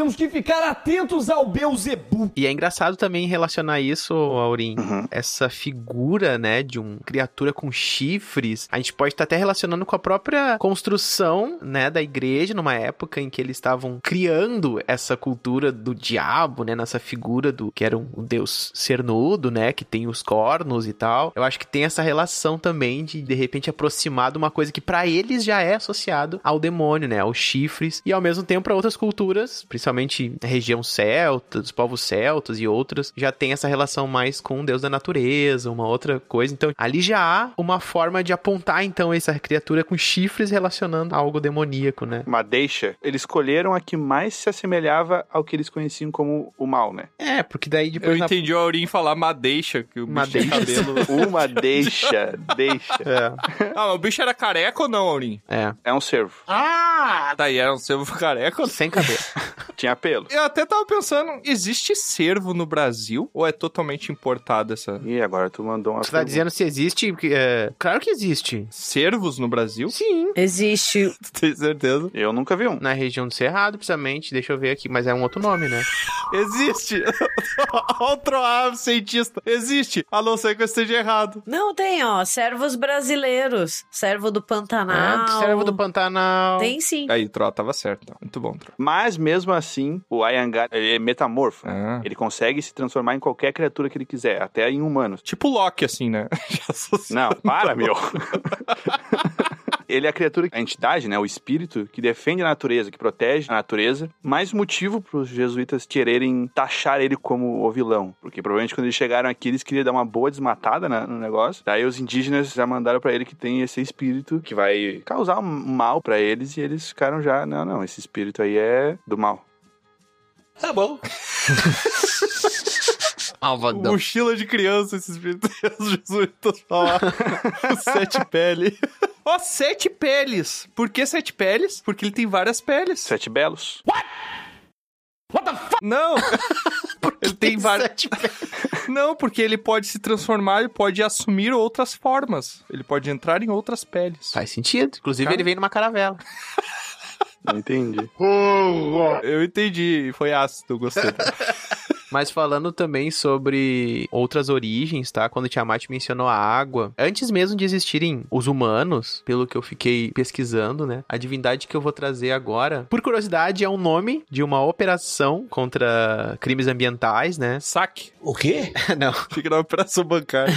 Temos que ficar atentos ao Beuzebu.
E é engraçado também relacionar isso, Aurim, essa figura, né, de uma criatura com chifres. A gente pode estar até relacionando com a própria construção, né, da igreja numa época em que eles estavam criando essa cultura do diabo, né, nessa figura do que era um deus cernudo, né, que tem os cornos e tal. Eu acho que tem essa relação também de de repente aproximar de uma coisa que pra eles já é associado ao demônio, né, aos chifres e ao mesmo tempo para outras culturas, principalmente a região celta, dos povos celtas e outras, já tem essa relação mais com o deus da natureza, uma outra coisa. Então, ali já há uma forma de apontar então essa criatura com chifres relacionando a algo demoníaco, né?
Madeixa, eles escolheram a que mais se assemelhava ao que eles conheciam como o mal, né?
É, porque daí
Eu
depois na-
entendi o Aurim falar madeixa, que o bicho
Madeixa.
tinha cabelo. <laughs>
Uma deixa, deixa.
É,
Ah, o bicho era careca ou não, Aurim?
é.
É um cervo.
Ah! Daí era um cervo <laughs> careca?
Sem cabelo. <laughs>
Tinha pelo.
Eu até tava pensando, existe cervo no Brasil? Ou é totalmente importado essa...
E agora tu mandou uma
Você tá dizendo se existe? é, Claro que existe.
Cervos no Brasil?
Sim.
Existe. <laughs>
Tem certeza?
Eu nunca vi um.
Na região do Cerrado, precisamente. Deixa eu ver aqui, mas é um outro nome, né?
Existe! <laughs> Outro ah, cientista. Existe! A não ser que eu esteja errado.
Não, tem, ó. Servos brasileiros. Servo do Pantanal.
Ah, servo do Pantanal.
Tem sim.
Aí, Tro, tava certo. então. Muito bom, Tro.
Mas mesmo assim, o Ayangar é metamorfo.
Ah.
Ele consegue se transformar em qualquer criatura que ele quiser, até em humanos.
Tipo Loki, assim, né? <laughs>
Não, para, meu. <laughs> Ele é a criatura, a entidade, né, o espírito que defende a natureza, que protege a natureza. Mais motivo para os jesuítas quererem taxar ele como o vilão, porque provavelmente quando eles chegaram aqui eles queriam dar uma boa desmatada né, no negócio. Daí os indígenas já mandaram para ele que tem esse espírito que vai causar um mal para eles e eles ficaram já, não, não, esse espírito aí é do mal.
Tá bom. <laughs>
Malvadão.
Mochila de criança, esses os jesuítas falaram. sete peles. <laughs> Ó, sete peles. Por que sete peles? Porque ele tem várias peles.
Sete belos.
Não! <laughs> ele tem várias. Não, porque ele pode se transformar e pode assumir outras formas. Ele pode entrar em outras peles.
Faz sentido. Inclusive,
Cara.
ele veio numa caravela.
Não entendi. <laughs>
Eu entendi. Foi ácido, gostei. <laughs>
Mas falando também sobre outras origens, tá? Quando o Tiamat mencionou a água, antes mesmo de existirem os humanos, pelo que eu fiquei pesquisando, né? A divindade que eu vou trazer agora, por curiosidade, é um nome de uma operação contra crimes ambientais, né?
Saque.
O quê? <laughs>
Não,
Fica na operação bancária.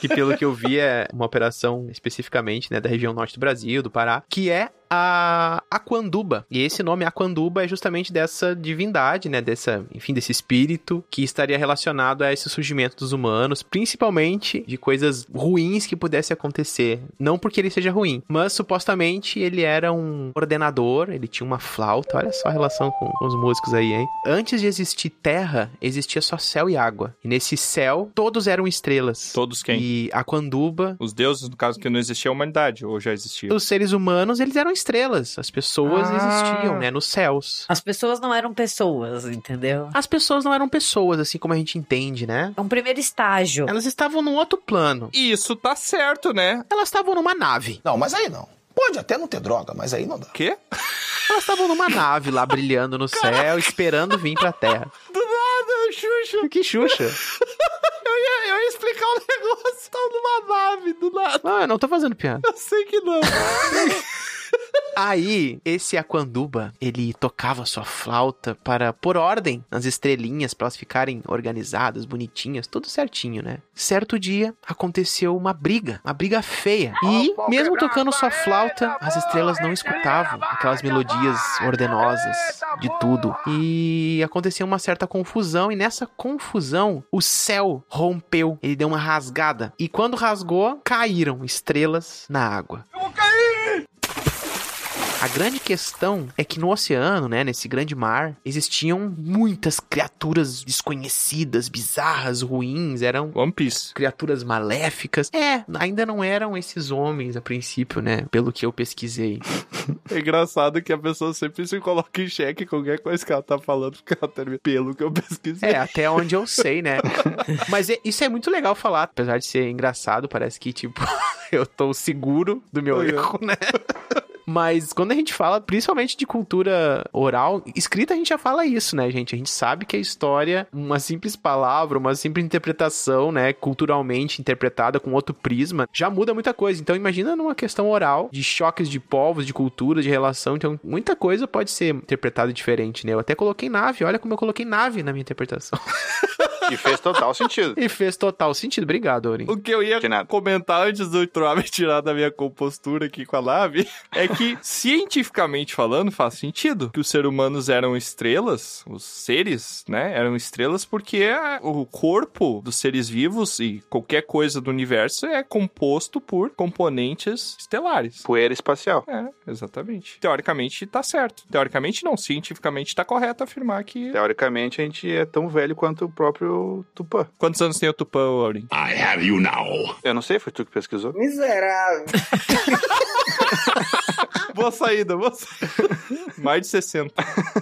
que pelo que eu vi é uma operação especificamente, né, da região norte do Brasil, do Pará, que é a Aquanduba. E esse nome Aquanduba é justamente dessa divindade, né, dessa, enfim, desse espírito que estaria relacionado a esse surgimento dos humanos, principalmente de coisas ruins que pudesse acontecer, não porque ele seja ruim, mas supostamente ele era um ordenador, ele tinha uma flauta, olha só a relação com, com os músicos aí, hein? Antes de existir terra, existia só céu e água. E nesse céu, todos eram estrelas.
Todos quem?
E Aquanduba
Os deuses, no caso, que não existia a humanidade, ou já existia?
os seres humanos, eles eram estrelas. As pessoas
Ah.
existiam, né, nos céus.
As pessoas não eram pessoas, entendeu?
As pessoas não eram pessoas, assim como a gente entende, né?
É um primeiro estágio.
Elas estavam num outro plano.
Isso tá certo, né?
Elas estavam numa nave.
Não, mas aí não. Pode até não ter droga, mas aí não dá.
Quê?
Elas estavam numa nave lá brilhando no céu, esperando vir pra Terra.
Do nada, Xuxa.
Que Xuxa? <laughs>
Eu ia, eu ia explicar um <laughs> negócio. Tá numa nave, do nada.
Ah, eu não tô fazendo piada.
Eu sei que não. <laughs>
Aí, esse Aquanduba, ele tocava sua flauta para pôr ordem nas estrelinhas, para elas ficarem organizadas, bonitinhas, tudo certinho, né? Certo dia, aconteceu uma briga, uma briga feia. E, mesmo tocando sua flauta, as estrelas não escutavam aquelas melodias ordenosas de tudo. E aconteceu uma certa confusão, e nessa confusão, o céu rompeu, ele deu uma rasgada. E quando rasgou, caíram estrelas na água. A grande questão é que no oceano, né, nesse grande mar, existiam muitas criaturas desconhecidas, bizarras, ruins, eram
One Piece.
criaturas maléficas. É, ainda não eram esses homens a princípio, né, pelo que eu pesquisei. <laughs>
É engraçado que a pessoa sempre se coloca em xeque com qualquer coisa que ela tá falando, porque ela termina pelo que eu pesquisei.
É, até onde eu sei, né? <laughs> Mas é- isso é muito legal falar, apesar de ser engraçado, parece que tipo <laughs> eu tô seguro do meu
Uhum.
erro, né? Mas quando a gente fala, principalmente de cultura oral, escrita a gente já fala isso, né, gente? A gente sabe que a história, uma simples palavra, uma simples interpretação, né, culturalmente interpretada com outro prisma, já muda muita coisa. Então imagina numa questão oral, de choques de povos, de cultura, de relação, então muita coisa pode ser interpretada diferente, né? Eu até coloquei nave, olha como eu coloquei nave na minha interpretação. <laughs>
E fez total sentido. <laughs>
e fez total sentido. Obrigado, Aurim.
O que eu ia comentar antes do Troá <laughs> me tirar da minha compostura aqui com a nave é que, cientificamente falando, faz sentido que os seres humanos eram estrelas, os seres, né, eram estrelas porque o corpo dos seres vivos e qualquer coisa do universo é composto por componentes estelares.
Poeira espacial.
É, exatamente. Teoricamente tá certo. Teoricamente não, cientificamente tá correto afirmar que...
Teoricamente, a gente é tão velho quanto o próprio Tupã.
Quantos anos tem o Tupã, Aurim?
I have you now.
Eu não sei, foi tu que pesquisou?
Miserável. <laughs>
Boa saída, boa saída. <laughs> Mais de 60.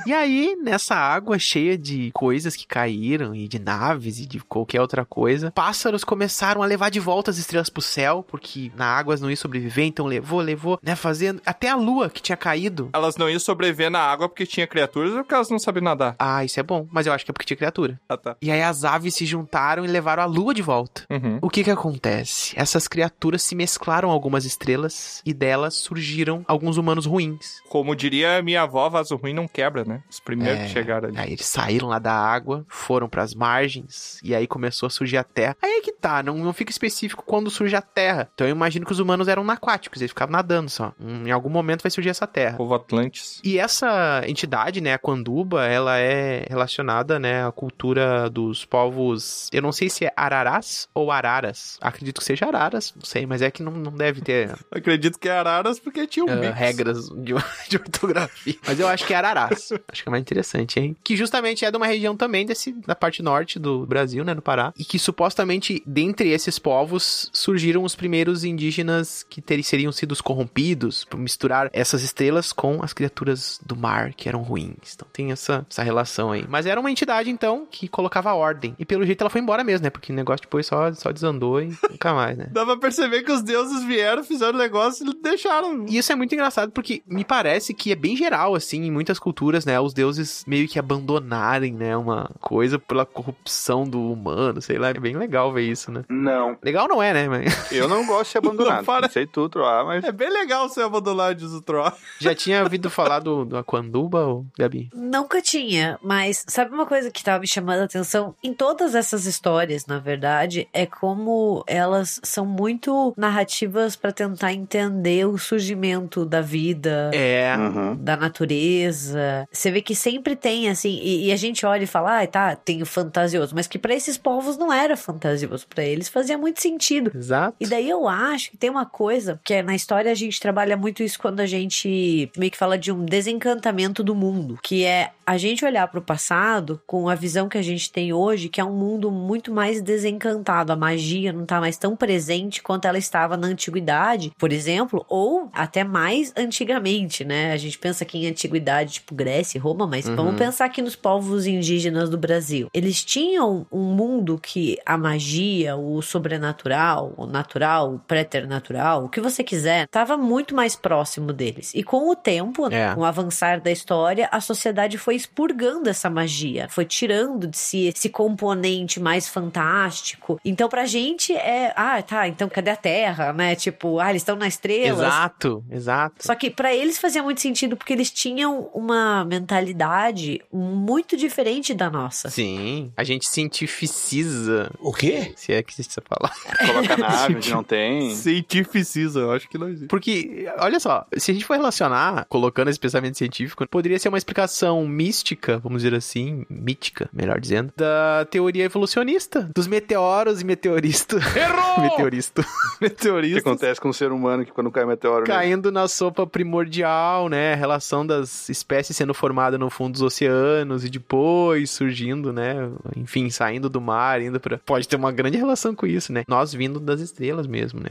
E aí, nessa água cheia de coisas que caíram, e de naves, e de qualquer outra coisa, pássaros começaram a levar de volta as estrelas pro céu, porque na água não ia sobreviver, então levou, levou, né, fazendo... Até a lua, que tinha caído.
Elas não iam sobreviver na água porque tinha criaturas ou porque elas não sabiam nadar?
Ah, isso é bom, mas eu acho que é porque tinha criatura.
Ah, tá.
E aí as aves se juntaram e levaram a lua de volta.
Uhum.
O que que acontece? Essas criaturas se mesclaram algumas estrelas e delas surgiram alguns humanos ruins.
Como diria minha avó, vaso ruim não quebra, né? Os primeiros
É,
que chegaram ali.
Aí eles saíram lá da água, foram pras margens, e aí começou a surgir a terra. Aí é que tá, não, não fica específico quando surge a terra. Então eu imagino que os humanos eram aquáticos, eles ficavam nadando só. Hum, Em algum momento vai surgir essa terra.
Povo Atlantis.
E essa entidade, né, a Quanduba, ela é relacionada, né, à cultura dos povos, eu não sei se é Ararás ou Araras. Acredito que seja Araras, não sei, mas é que não, não deve ter <laughs>
Acredito que é Araras porque tinha um
ah,
mix.
Regras de, <laughs> de ortografia. Mas eu acho que é Ararás. acho que é mais interessante, hein? Que justamente é de uma região também desse, da parte norte do Brasil, né, no Pará. E que supostamente, dentre esses povos, surgiram os primeiros indígenas que ter, seriam sido os corrompidos por misturar essas estrelas com as criaturas do mar, que eram ruins. Então tem essa, essa relação aí. Mas era uma entidade, então, que colocava ordem. E pelo jeito ela foi embora mesmo, né? Porque o negócio depois só, só desandou e nunca mais, né? <laughs>
Dá pra perceber que os deuses vieram, fizeram o negócio e deixaram.
E isso é muito engraçado porque me parece que é bem geral, assim, em muitas culturas, né? Os deuses meio que abandonarem, né? Uma coisa pela corrupção do humano, sei lá. É bem legal ver isso, né?
Não.
Legal não é, né? Mas <laughs>
Eu não gosto de ser abandonado. <laughs>
Não, para.
não sei tu, Troá, mas
É bem legal ser abandonado, diz o Troá. <laughs>
já tinha ouvido falar do, do Aquanduba, ou Gabi?
Nunca tinha, mas sabe uma coisa que tava me chamando a atenção? Em todas essas histórias, na verdade, é como elas são muito narrativas pra tentar entender o surgimento da vida.
É.
Uhum.
Da natureza. Você vê que sempre tem, assim, e, e a gente olha e fala, ah, tá, tem o fantasioso, mas que pra esses povos não era fantasioso, pra eles fazia muito sentido.
Exato.
E daí eu acho que tem uma coisa, que é, na história a gente trabalha muito isso quando a gente meio que fala de um desencantamento do mundo, que é a gente olhar pro passado com a visão que a gente tem hoje, que é um mundo muito mais desencantado, a magia não tá mais tão presente quanto ela estava na antiguidade, por exemplo, ou até mais antigamente, né? A gente pensa aqui em antiguidade, tipo Grécia e Roma, mas
Uhum.
vamos pensar aqui nos povos indígenas do Brasil. Eles tinham um mundo que a magia, o sobrenatural, o natural, o preternatural, o que você quiser, estava muito mais próximo deles. E com o tempo,
É.
com o avançar da história, a sociedade foi expurgando essa magia, foi tirando de si esse componente mais fantástico. Então, pra gente é, ah, tá, então cadê a Terra, né? Tipo, ah, eles estão na estrela.
Exato, exato.
Só que pra eles fazia muito sentido porque eles tinham uma mentalidade muito diferente da nossa.
Sim, a gente cientificiza,
O quê?
se é que existe essa palavra.
coloca nave onde não tem.
Cientificiza, eu acho que não existe.
Porque, olha só, se a gente for relacionar, colocando esse pensamento científico, poderia ser uma explicação mística, vamos dizer assim, mítica, melhor dizendo, da teoria evolucionista, dos meteoros e meteorista.
Errou! <laughs>
Meteorista. <laughs>
O que acontece com o ser humano que quando cai meteoro nele?
Caindo na sopa primordial, né? A relação das espécies sendo formada no fundo dos oceanos e depois surgindo, né? Enfim, saindo do mar, indo pra. Pode ter uma grande relação com isso, né? Nós vindo das estrelas mesmo, né?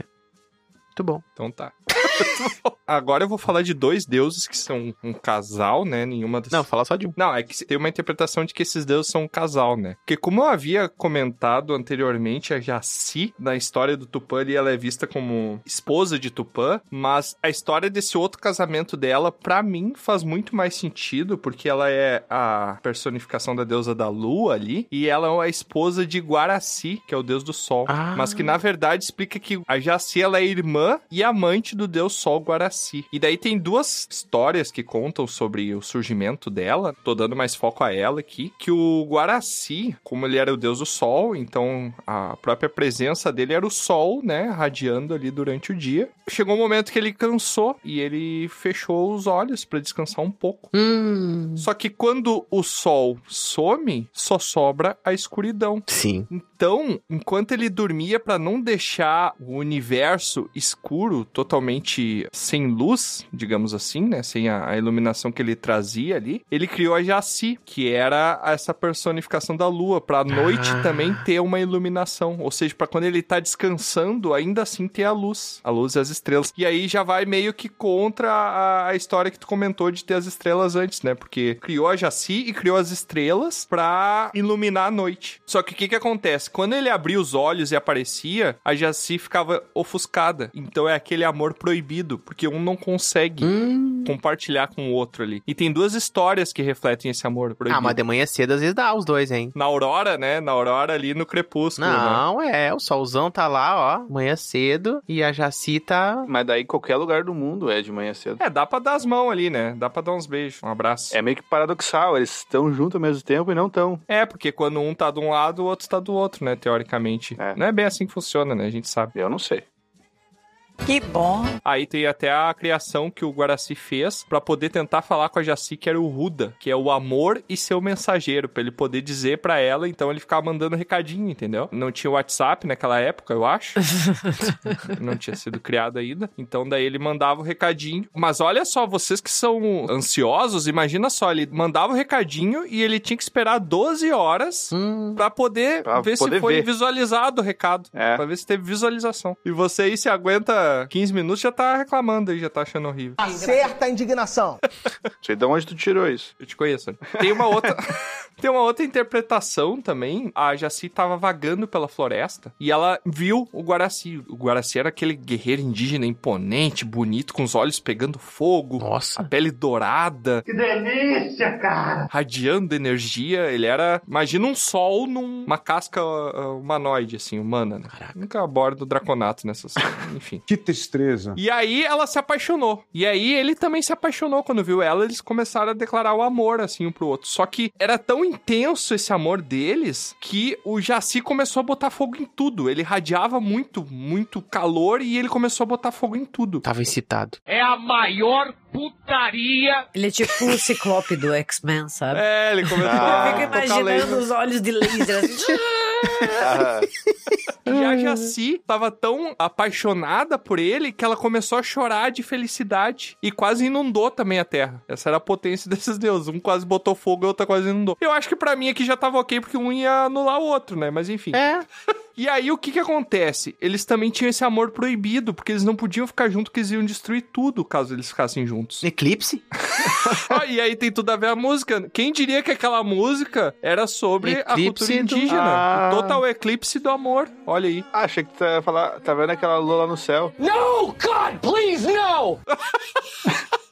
Muito bom.
Então tá. <laughs> Agora eu vou falar de dois deuses que são um casal, né? Nenhuma das...
Não, fala só de um.
Não, é que tem uma interpretação de que esses deuses são um casal, né? Porque como eu havia comentado anteriormente, a Jaci, na história do Tupã, ali, ela é vista como esposa de Tupã, mas a história desse outro casamento dela, pra mim, faz muito mais sentido, porque ela é a personificação da deusa da lua ali, e ela é a esposa de Guaraci, que é o deus do sol.
Ah.
Mas que, na verdade, explica que a Jaci, ela é irmã e amante do deus sol Guaraci. E daí tem duas histórias que contam sobre o surgimento dela, tô dando mais foco a ela aqui, que o Guaraci, como ele era o deus do sol, então a própria presença dele era o sol, né, radiando ali durante o dia. Chegou um momento que ele cansou e ele fechou os olhos pra descansar um pouco.
Hum.
Só que quando o sol some, só sobra a escuridão.
Sim.
Então, enquanto ele dormia pra não deixar o universo escuro, totalmente sem luz, digamos assim, né, sem a, a iluminação que ele trazia ali, ele criou a Jaci, que era essa personificação da lua, pra noite
Ah.
também ter uma iluminação, ou seja, pra quando ele tá descansando, ainda assim ter a luz, a luz e as estrelas. E aí já vai meio que contra a, a história que tu comentou de ter as estrelas antes, né? Porque criou a Jaci e criou as estrelas pra iluminar a noite. Só que o que que acontece? Quando ele abria os olhos e aparecia, a Jaci ficava ofuscada. Então é aquele amor proibido, porque um não consegue compartilhar com o outro ali. E tem duas histórias que refletem esse amor proibido.
Ah, mas de manhã cedo às vezes dá os dois, hein?
Na aurora, né? Na aurora ali no crepúsculo, né?
Não, é, o solzão tá lá, ó, manhã cedo, e a Jaci tá...
Mas daí qualquer lugar do mundo é de manhã cedo.
É, dá pra dar as mãos ali, né? Dá pra dar uns beijos, um abraço.
É meio que paradoxal, eles estão juntos ao mesmo tempo e não estão.
É, porque quando um tá de um lado, o outro tá do outro, né? Teoricamente.
É.
Não é bem assim que funciona, né? A gente sabe.
Eu não sei.
Que bom.
Aí tem até a criação que o Guaraci fez pra poder tentar falar com a Jaci, que era o Ruda, que é o amor e seu mensageiro, pra ele poder dizer pra ela, então ele ficava mandando recadinho, entendeu? Não tinha WhatsApp naquela época, eu acho. <laughs> Não tinha sido criado ainda. Então daí ele mandava o recadinho. Mas olha só, vocês que são ansiosos, imagina só, ele mandava o recadinho e ele tinha que esperar 12 horas pra poder
Pra
ver
poder
se foi
ver.
visualizado o recado.
É.
Pra ver se teve visualização. E você aí se aguenta 15 minutos, já tá reclamando aí, já tá achando horrível.
Acerta a indignação. <laughs>
Sei de onde tu tirou isso.
Eu te conheço. Tem uma outra. <laughs> Tem uma outra interpretação também. A Jaci tava vagando pela floresta e ela viu o Guaraci. O Guaraci era aquele guerreiro indígena imponente, bonito, com os olhos pegando fogo.
Nossa.
A pele dourada.
Que delícia, cara!
Radiando energia. Ele era. Imagina um sol numa casca uh, humanoide, assim, humana, né? Nunca aborda o Draconato nessas. <laughs> Enfim.
Que tristeza.
E aí ela se apaixonou. E aí ele também se apaixonou quando viu ela, eles começaram a declarar o amor assim um pro outro. Só que era tão intenso esse amor deles que o Jaci começou a botar fogo em tudo. Ele radiava muito, muito calor e ele começou a botar fogo em tudo.
Tava excitado.
É a maior putaria.
Ele é tipo o ciclope do X-Men, sabe?
É, ele começou
Ah.
a
Eu fico imaginando os olhos de laser. assim. <laughs>
Ah,
E a Jaci tava tão apaixonada por ele que ela começou a chorar de felicidade e quase inundou também a terra. Essa era a potência <laughs> desses deuses. Um quase botou fogo e o outro quase inundou. Eu acho que pra mim aqui já tava ok porque um ia anular o outro, né? Mas enfim.
É.
E aí o que que acontece? Eles também tinham esse amor proibido porque eles não podiam ficar juntos, que eles iam destruir tudo caso eles ficassem juntos.
Eclipse?
Ah, <laughs> e aí tem tudo a ver a música. Quem diria que aquela música era sobre a
Eclipse
cultura
do-
indígena?
Ah.
O total eclipse do amor. Olha aí.
ah, achei que tu ia falar. Tá vendo aquela lua lá no céu?
No, God, please, no! <laughs>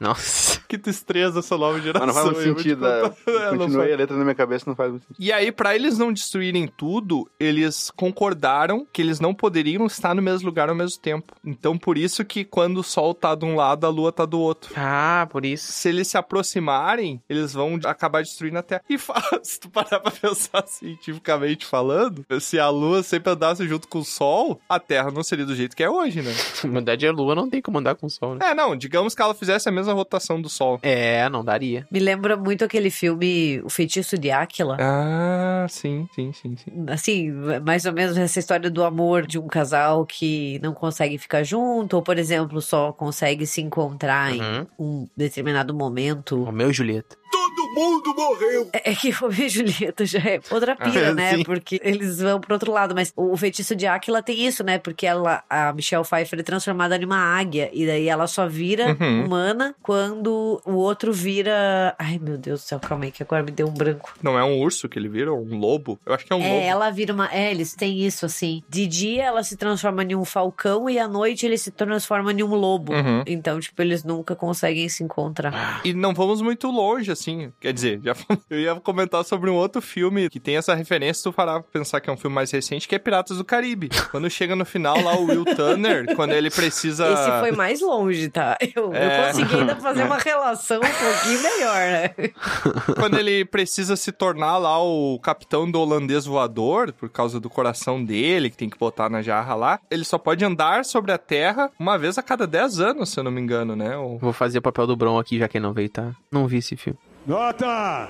Nossa.
Que tristeza essa nova geração.
Mas não faz muito sentido. <laughs> é,
contar. É,
Continuei a letra na minha cabeça, não faz muito sentido.
E aí, pra eles não destruírem tudo, eles concordaram que eles não poderiam estar no mesmo lugar ao mesmo tempo. Então, por isso que quando o sol tá de um lado, a lua tá do outro.
Ah, por isso.
Se eles se aproximarem, eles vão acabar destruindo a Terra. E <laughs> se tu parar pra pensar cientificamente falando, se a lua sempre andasse junto com o sol, a Terra não seria do jeito que é hoje, né?
Na verdade, a lua não tem como andar com o sol, né?
É, não, digamos que ela fizesse a mesma rotação do sol.
É, não daria.
Me lembra muito aquele filme O Feitiço de Áquila.
Ah, sim, sim, sim, sim.
Assim, mais ou menos essa história do amor de um casal que não consegue ficar junto, ou, por exemplo, só consegue se encontrar
Uhum.
em um determinado momento.
Romeu e Julieta.
Tudo
mundo morreu.
É é que Romeu e Julieta já é outra pira,
Ah,
né?
sim.
Porque eles vão pro outro lado. Mas o feitiço de Áquila tem isso, né? Porque ela, a Michelle Pfeiffer é transformada numa águia. E daí ela só vira
Uhum.
humana quando o outro vira. Ai, meu Deus do céu, calma aí, que agora me deu um branco.
Não é um urso que ele vira, ou um lobo? Eu acho que é um
É,
lobo.
ela vira uma. É, eles têm isso, assim. De dia ela se transforma em um falcão e à noite ele se transforma em um lobo.
Uhum.
Então, tipo, eles nunca conseguem se encontrar.
E não vamos muito longe, assim. Quer dizer, já <laughs> eu ia comentar sobre um outro filme que tem essa referência, se tu parar pra pensar que é um filme mais recente, que é Piratas do Caribe. Quando chega no final lá, o Will Turner, <laughs> quando ele precisa.
Esse foi mais longe, tá? Eu,
É.
eu consegui ainda fazer uma relação um pouquinho melhor, né? <laughs>
Quando ele precisa se tornar lá o capitão do holandês voador, por causa do coração dele, que tem que botar na jarra lá, ele só pode andar sobre a terra uma vez a cada 10 anos, se eu não me engano, né? O-
Vou fazer o papel do Bron aqui, já que ele não veio, tá? Não vi esse filme.
Nota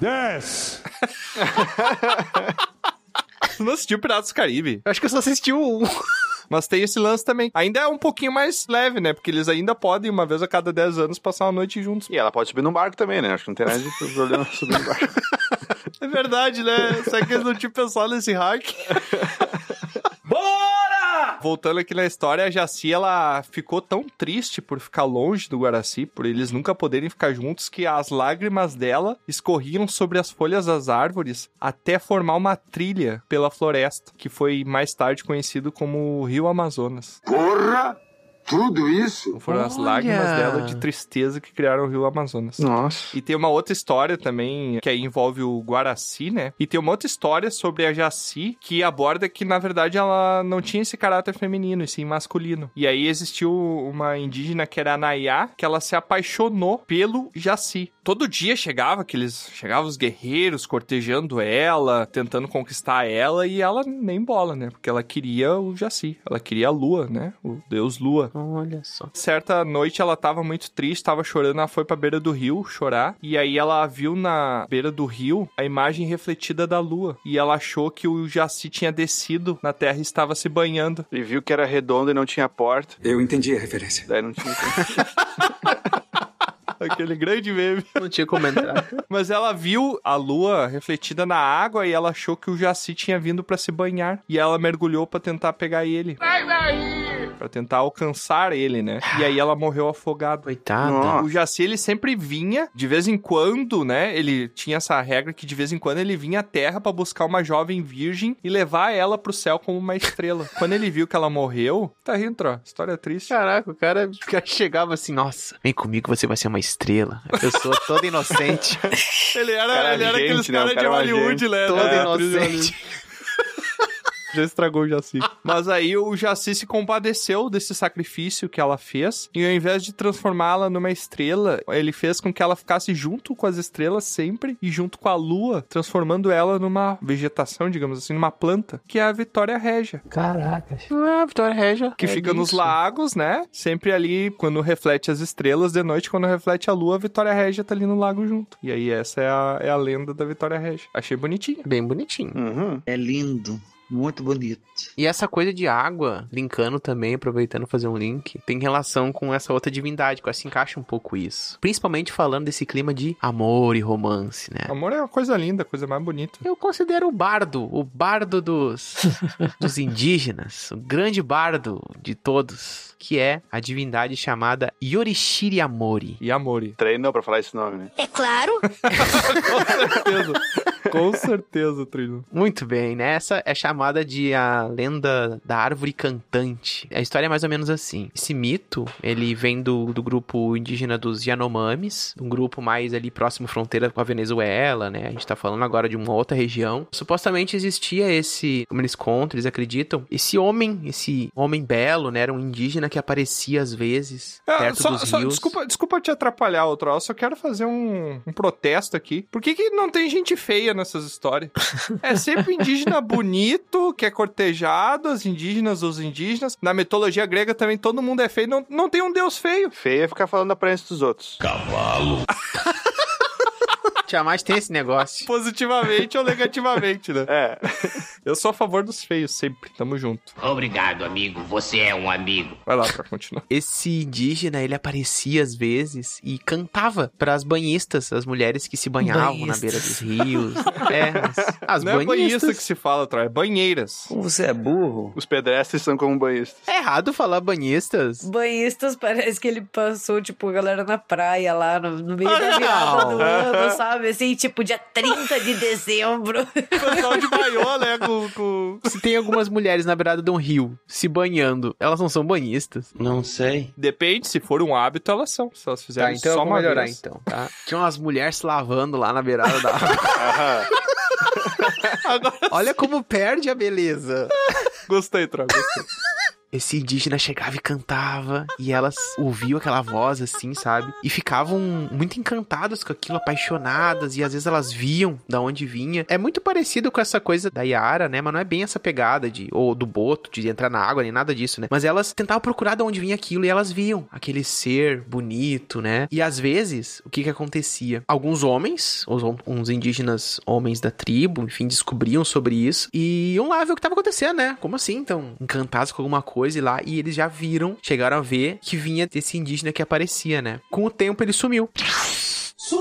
10.
Tu <laughs> não assistiu Piratas do Caribe?
Eu acho que eu só assisti o um. <laughs>
Mas tem esse lance também. Ainda é um pouquinho mais leve, né? Porque eles ainda podem, uma vez a cada 10 anos, passar uma noite juntos.
E ela pode subir num barco também, né? Acho que não tem nada de problema subir no barco. <laughs>
É verdade, né? Será que eles não tinham pensado nesse hack? Voltando aqui na história, a Jaci, ela ficou tão triste por ficar longe do Guaraci, por eles nunca poderem ficar juntos, que as lágrimas dela escorriam sobre as folhas das árvores até formar uma trilha pela floresta, que foi mais tarde conhecido como o Rio Amazonas.
Porra! Tudo isso?
Foram as
Olha!
lágrimas dela de tristeza que criaram o Rio Amazonas.
Nossa.
E tem uma outra história também que aí envolve o Guaraci, né? E tem uma outra história sobre a Jaci que aborda que, na verdade, ela não tinha esse caráter feminino, e sim masculino. E aí existiu uma indígena que era a Nayá, que ela se apaixonou pelo Jaci. Todo dia chegava aqueles. Chegavam os guerreiros cortejando ela, tentando conquistar ela, e ela nem bola, né? Porque ela queria o Jaci. Ela queria a lua, né? O deus lua.
Olha só.
Certa noite ela tava muito triste, tava chorando, ela foi pra beira do rio chorar. E aí ela viu na beira do rio a imagem refletida da lua. E ela achou que o Jaci tinha descido na terra e estava se banhando.
E viu que era redondo e não tinha porta.
Eu entendi a referência.
Daí não tinha. <laughs> <laughs>
Aquele grande meme.
Não tinha comentário. <laughs>
Mas ela viu a lua refletida na água e ela achou que o Jaci tinha vindo pra se banhar. E ela mergulhou pra tentar pegar ele.
Sai daí!
Pra tentar alcançar ele, né? E aí ela morreu afogada.
Coitada.
Nossa.
O Jaci, ele sempre vinha, de vez em quando, né? Ele tinha essa regra que de vez em quando ele vinha à Terra pra buscar uma jovem virgem e levar ela pro céu como uma estrela. <laughs> quando ele viu que ela morreu, tá rindo, ó. História triste.
Caraca, o cara, o cara chegava assim, nossa, vem comigo, você vai ser uma estrela. A pessoa toda inocente, <laughs>
Ele era,
Cara,
ele era
gente,
aqueles
né?
Caras de
cara é uma
Hollywood, né?
toda
É, de
inocente.
Já estragou o Jaci. <laughs> Mas aí o Jaci se compadeceu desse sacrifício que ela fez. E ao invés de transformá-la numa estrela, ele fez com que ela ficasse junto com as estrelas sempre e junto com a lua, transformando ela numa vegetação, digamos assim, numa planta, que é a Vitória Régia.
Caracas. Ah, Vitória Regia.
Que
É
fica nos
isso.
lagos, né? Sempre ali, quando reflete as estrelas, de noite, quando reflete a lua, a Vitória Régia tá ali no lago junto. E aí, essa é a, é a lenda da Vitória Régia. Achei bonitinha.
Bem bonitinho.
Uhum.
É lindo. Muito bonito.
E essa coisa de água, linkando também, aproveitando fazer um link, tem relação com essa outra divindade, que se encaixa um pouco isso. Principalmente falando desse clima de amor e romance, né?
Amor é uma coisa linda, coisa mais bonita.
Eu considero o bardo, o bardo dos, <laughs> dos indígenas, o grande bardo de todos, que é a divindade chamada Yorishiri Amori.
E Amori.
Treinou pra falar esse nome, né?
É claro. <laughs>
Com certeza. <laughs> Com certeza, Trino.
Muito bem, né? Essa é chamada de a lenda da árvore cantante. A história é mais ou menos assim. Esse mito, ele vem do, do grupo indígena dos Yanomamis, um grupo mais ali próximo fronteira com a Venezuela, né? A gente tá falando agora de uma outra região. Supostamente existia esse, como eles contam, eles acreditam, esse homem, esse homem belo, né? Era um indígena que aparecia às vezes
É,
perto
só,
dos
só-
rios.
desculpa, desculpa te atrapalhar, outro. Eu só quero fazer um, um protesto aqui. Por que, que não tem gente feia nessas histórias? É sempre indígena <laughs> bonito, que é cortejado, as indígenas, os indígenas. Na mitologia grega também todo mundo é feio. Não, não tem um deus feio.
Feio é ficar falando da aparência dos outros.
Cavalo. <laughs>
Tiamat tem esse negócio. <laughs>
Positivamente ou negativamente, né?
É.
Eu sou a favor dos feios sempre. Tamo junto.
Obrigado, amigo. Você é um amigo.
Vai lá pra continuar. <laughs>
Esse indígena, ele aparecia às vezes e cantava para as banhistas, as mulheres que se banhavam na
Banhistas.
beira dos rios. <laughs> É, as, as
Não é banhista
banhistas.
que se fala, Troy, é banheiras.
Como você é burro?
Os pedestres são como banhistas.
É errado falar banhistas.
Banhistas, parece que ele passou, tipo, a galera na praia lá no, no meio
Ah,
da virada
não.
do ano, sabe? Assim, tipo, dia 30 de dezembro. <laughs>
Pessoal de maiô, né? Com, com...
Se tem algumas mulheres na beirada de um rio se banhando, elas não são banhistas.
Não sei.
Depende, se for um hábito, elas são. Se elas fizerem
Tá, então
só
eu vou
uma
melhorar
vez.
então, tá? <laughs> Tinha umas mulheres se lavando lá na beirada da água. <laughs>
Aham.
Olha como perde a beleza.
Gostei, Troy, gostei.
Esse indígena chegava e cantava, e elas ouviam aquela voz assim, sabe? E ficavam muito encantadas com aquilo, apaixonadas, e às vezes elas viam da onde vinha. É muito parecido com essa coisa da Yara, né? Mas não é bem essa pegada de, ou do boto, de entrar na água, nem nada disso, né? Mas elas tentavam procurar de onde vinha aquilo e elas viam aquele ser bonito, né? E às vezes, o que que acontecia? Alguns homens, os, uns indígenas homens da tribo, enfim, descobriam sobre isso e iam lá ver o que tava acontecendo, né? Como assim? Então, encantados com alguma coisa e lá, e eles já viram, chegaram a ver que vinha desse indígena que aparecia, né? Com o tempo ele sumiu.
Sumiu!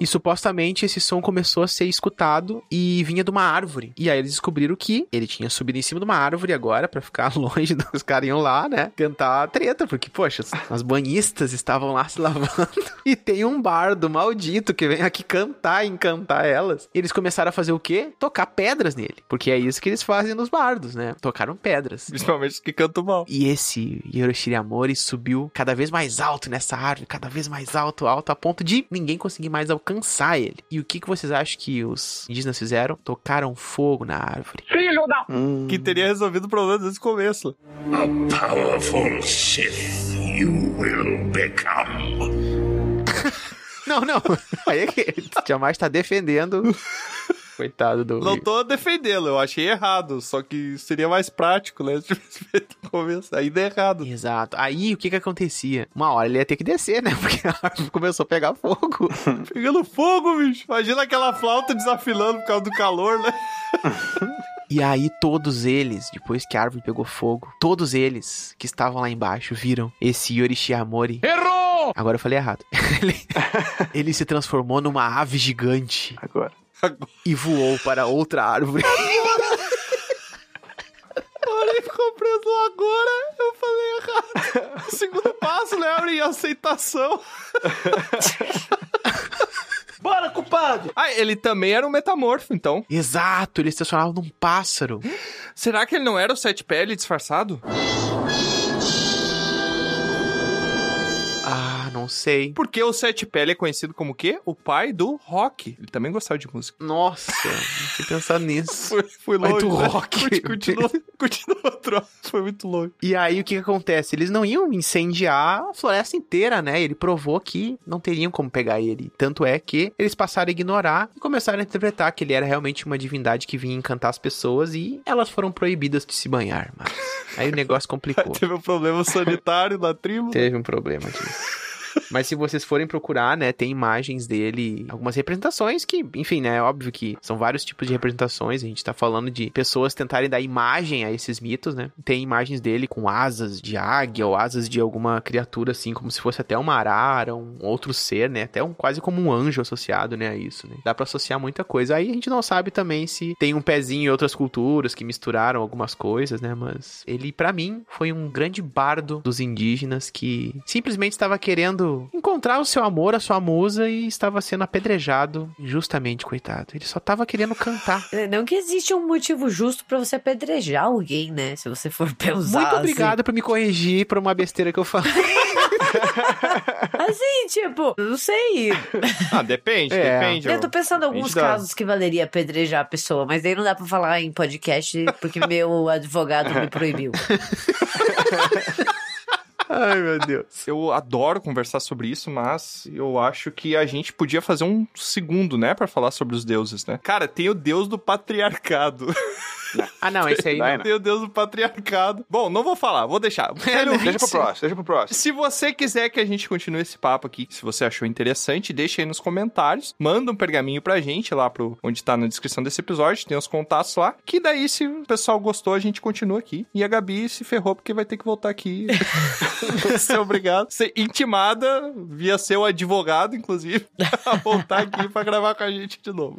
E supostamente esse som começou a ser escutado e vinha de uma árvore. E aí eles descobriram que ele tinha subido em cima de uma árvore agora pra ficar <laughs> longe dos caras iam lá, né? Tentar a treta, porque, poxa, as banhistas estavam lá se lavando. <laughs> E tem um bardo maldito que vem aqui cantar e encantar elas. E eles começaram a fazer o quê? Tocar pedras nele. Porque é isso que eles fazem nos bardos, né? Tocaram pedras.
Principalmente os que cantam mal.
E esse Yoroshiri Amori subiu cada vez mais alto nessa árvore, cada vez mais alto, alto, a ponto de ninguém conseguir mais alcançar ele. E o que, que vocês acham que os indígenas fizeram? Tocaram fogo na árvore.
Filho da...
Que teria resolvido o problema desde o começo.
A powerful Sith you will become. <laughs>
Não, não. Aí é que <laughs> Tiamat tá defendendo. Coitado do.
Não tô defendendo, eu achei errado. Só que seria mais prático, né? <laughs> Se tivesse feito no começo. Ainda é errado.
Exato. Aí o que que acontecia? Uma hora ele ia ter que descer, né? <laughs> Porque a árvore começou a pegar fogo. <laughs>
Pegando fogo, bicho. Imagina aquela flauta desafilando por causa do calor, né?
E aí todos eles, depois que a árvore pegou fogo, todos eles que estavam lá embaixo viram esse Yorishi Amori.
Errou!
Agora eu falei errado. ele, ele se transformou numa ave gigante
Agora.
E voou para outra árvore.
Olha, ele ficou preso agora. Eu falei errado. O segundo passo, né? Abre aceitação.
Bora, culpado!
Ah, ele também era um metamorfo, então.
Exato, ele se transformava num pássaro.
Será que ele não era o Sete Pele disfarçado?
Não sei.
Porque o Sete Pele é conhecido como o quê? O pai do rock. Ele também gostava de música.
Nossa, <laughs> não tinha pensado nisso.
Foi, foi
Pai
longe.
do
né?
rock. <laughs>
Continua, continua troço. Foi muito longe.
E aí o que, que acontece? Eles não iam incendiar a floresta inteira, né? Ele provou que não teriam como pegar ele. Tanto é que eles passaram a ignorar e começaram a interpretar que ele era realmente uma divindade que vinha encantar as pessoas e elas foram proibidas de se banhar. Mas aí o negócio <laughs> complicou.
Teve um problema sanitário na tribo.
Teve um problema disso. Mas se vocês forem procurar, né, tem imagens dele, algumas representações que, enfim, né, é óbvio que são vários tipos de representações, a gente tá falando de pessoas tentarem dar imagem a esses mitos, né? Tem imagens dele com asas de águia ou asas de alguma criatura assim, como se fosse até uma arara, um outro ser, né? Até um quase como um anjo associado, né, a isso, né? Dá pra associar muita coisa. Aí a gente não sabe também se tem um pezinho em outras culturas que misturaram algumas coisas, né? Mas ele, pra mim, foi um grande bardo dos indígenas que simplesmente estava querendo encontrar o seu amor, a sua musa e estava sendo apedrejado injustamente, coitado. Ele só tava querendo cantar.
Não que existe um motivo justo pra você apedrejar alguém, né? Se você for <laughs> pensar
Muito
assim.
obrigado por me corrigir por uma besteira que eu falei. <laughs>
Assim, tipo, não sei.
Ah, depende,
É.
depende.
Eu tô pensando em alguns casos que valeria apedrejar a pessoa, mas daí não dá pra falar em podcast porque meu <laughs> advogado me proibiu.
Ai, meu Deus.
Eu adoro conversar sobre isso, mas eu acho que a gente podia fazer um segundo, né, Pra falar sobre os deuses, né? Cara, tem o deus do patriarcado. <laughs>
Ah, não, esse aí não.
Meu Deus, o patriarcado. Bom, não vou falar, vou deixar. Ouvir <laughs>
Deixa pro próximo, deixa pro próximo.
Se você quiser que a gente continue esse papo aqui, se você achou interessante, deixa aí nos comentários. Manda um pergaminho pra gente lá pro onde tá na descrição desse episódio, tem os contatos lá. Que daí, se o pessoal gostou, a gente continua aqui. E a Gabi se ferrou porque vai ter que voltar aqui. <laughs> ser obrigado. Ser intimada via seu advogado, inclusive, <laughs> a voltar aqui pra gravar com a gente de novo.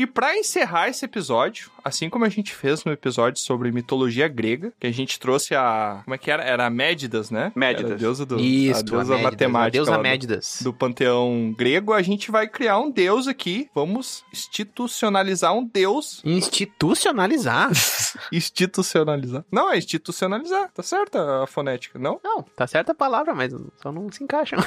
E pra encerrar esse episódio, assim como a gente fez no episódio sobre mitologia grega, que a gente trouxe a. Como é que era? Era a Médidas, né?
Médidas.
Era a deusa do.
Isso,
a deusa
a Médidas,
matemática.
a deusa
lá do-
Médidas.
Do panteão grego, a gente vai criar um deus aqui. Vamos institucionalizar um deus.
Institucionalizar? <laughs>
Institucionalizar. Não, é institucionalizar. Tá certa a fonética, não?
Não, tá certa a palavra, mas só não se encaixa. <laughs>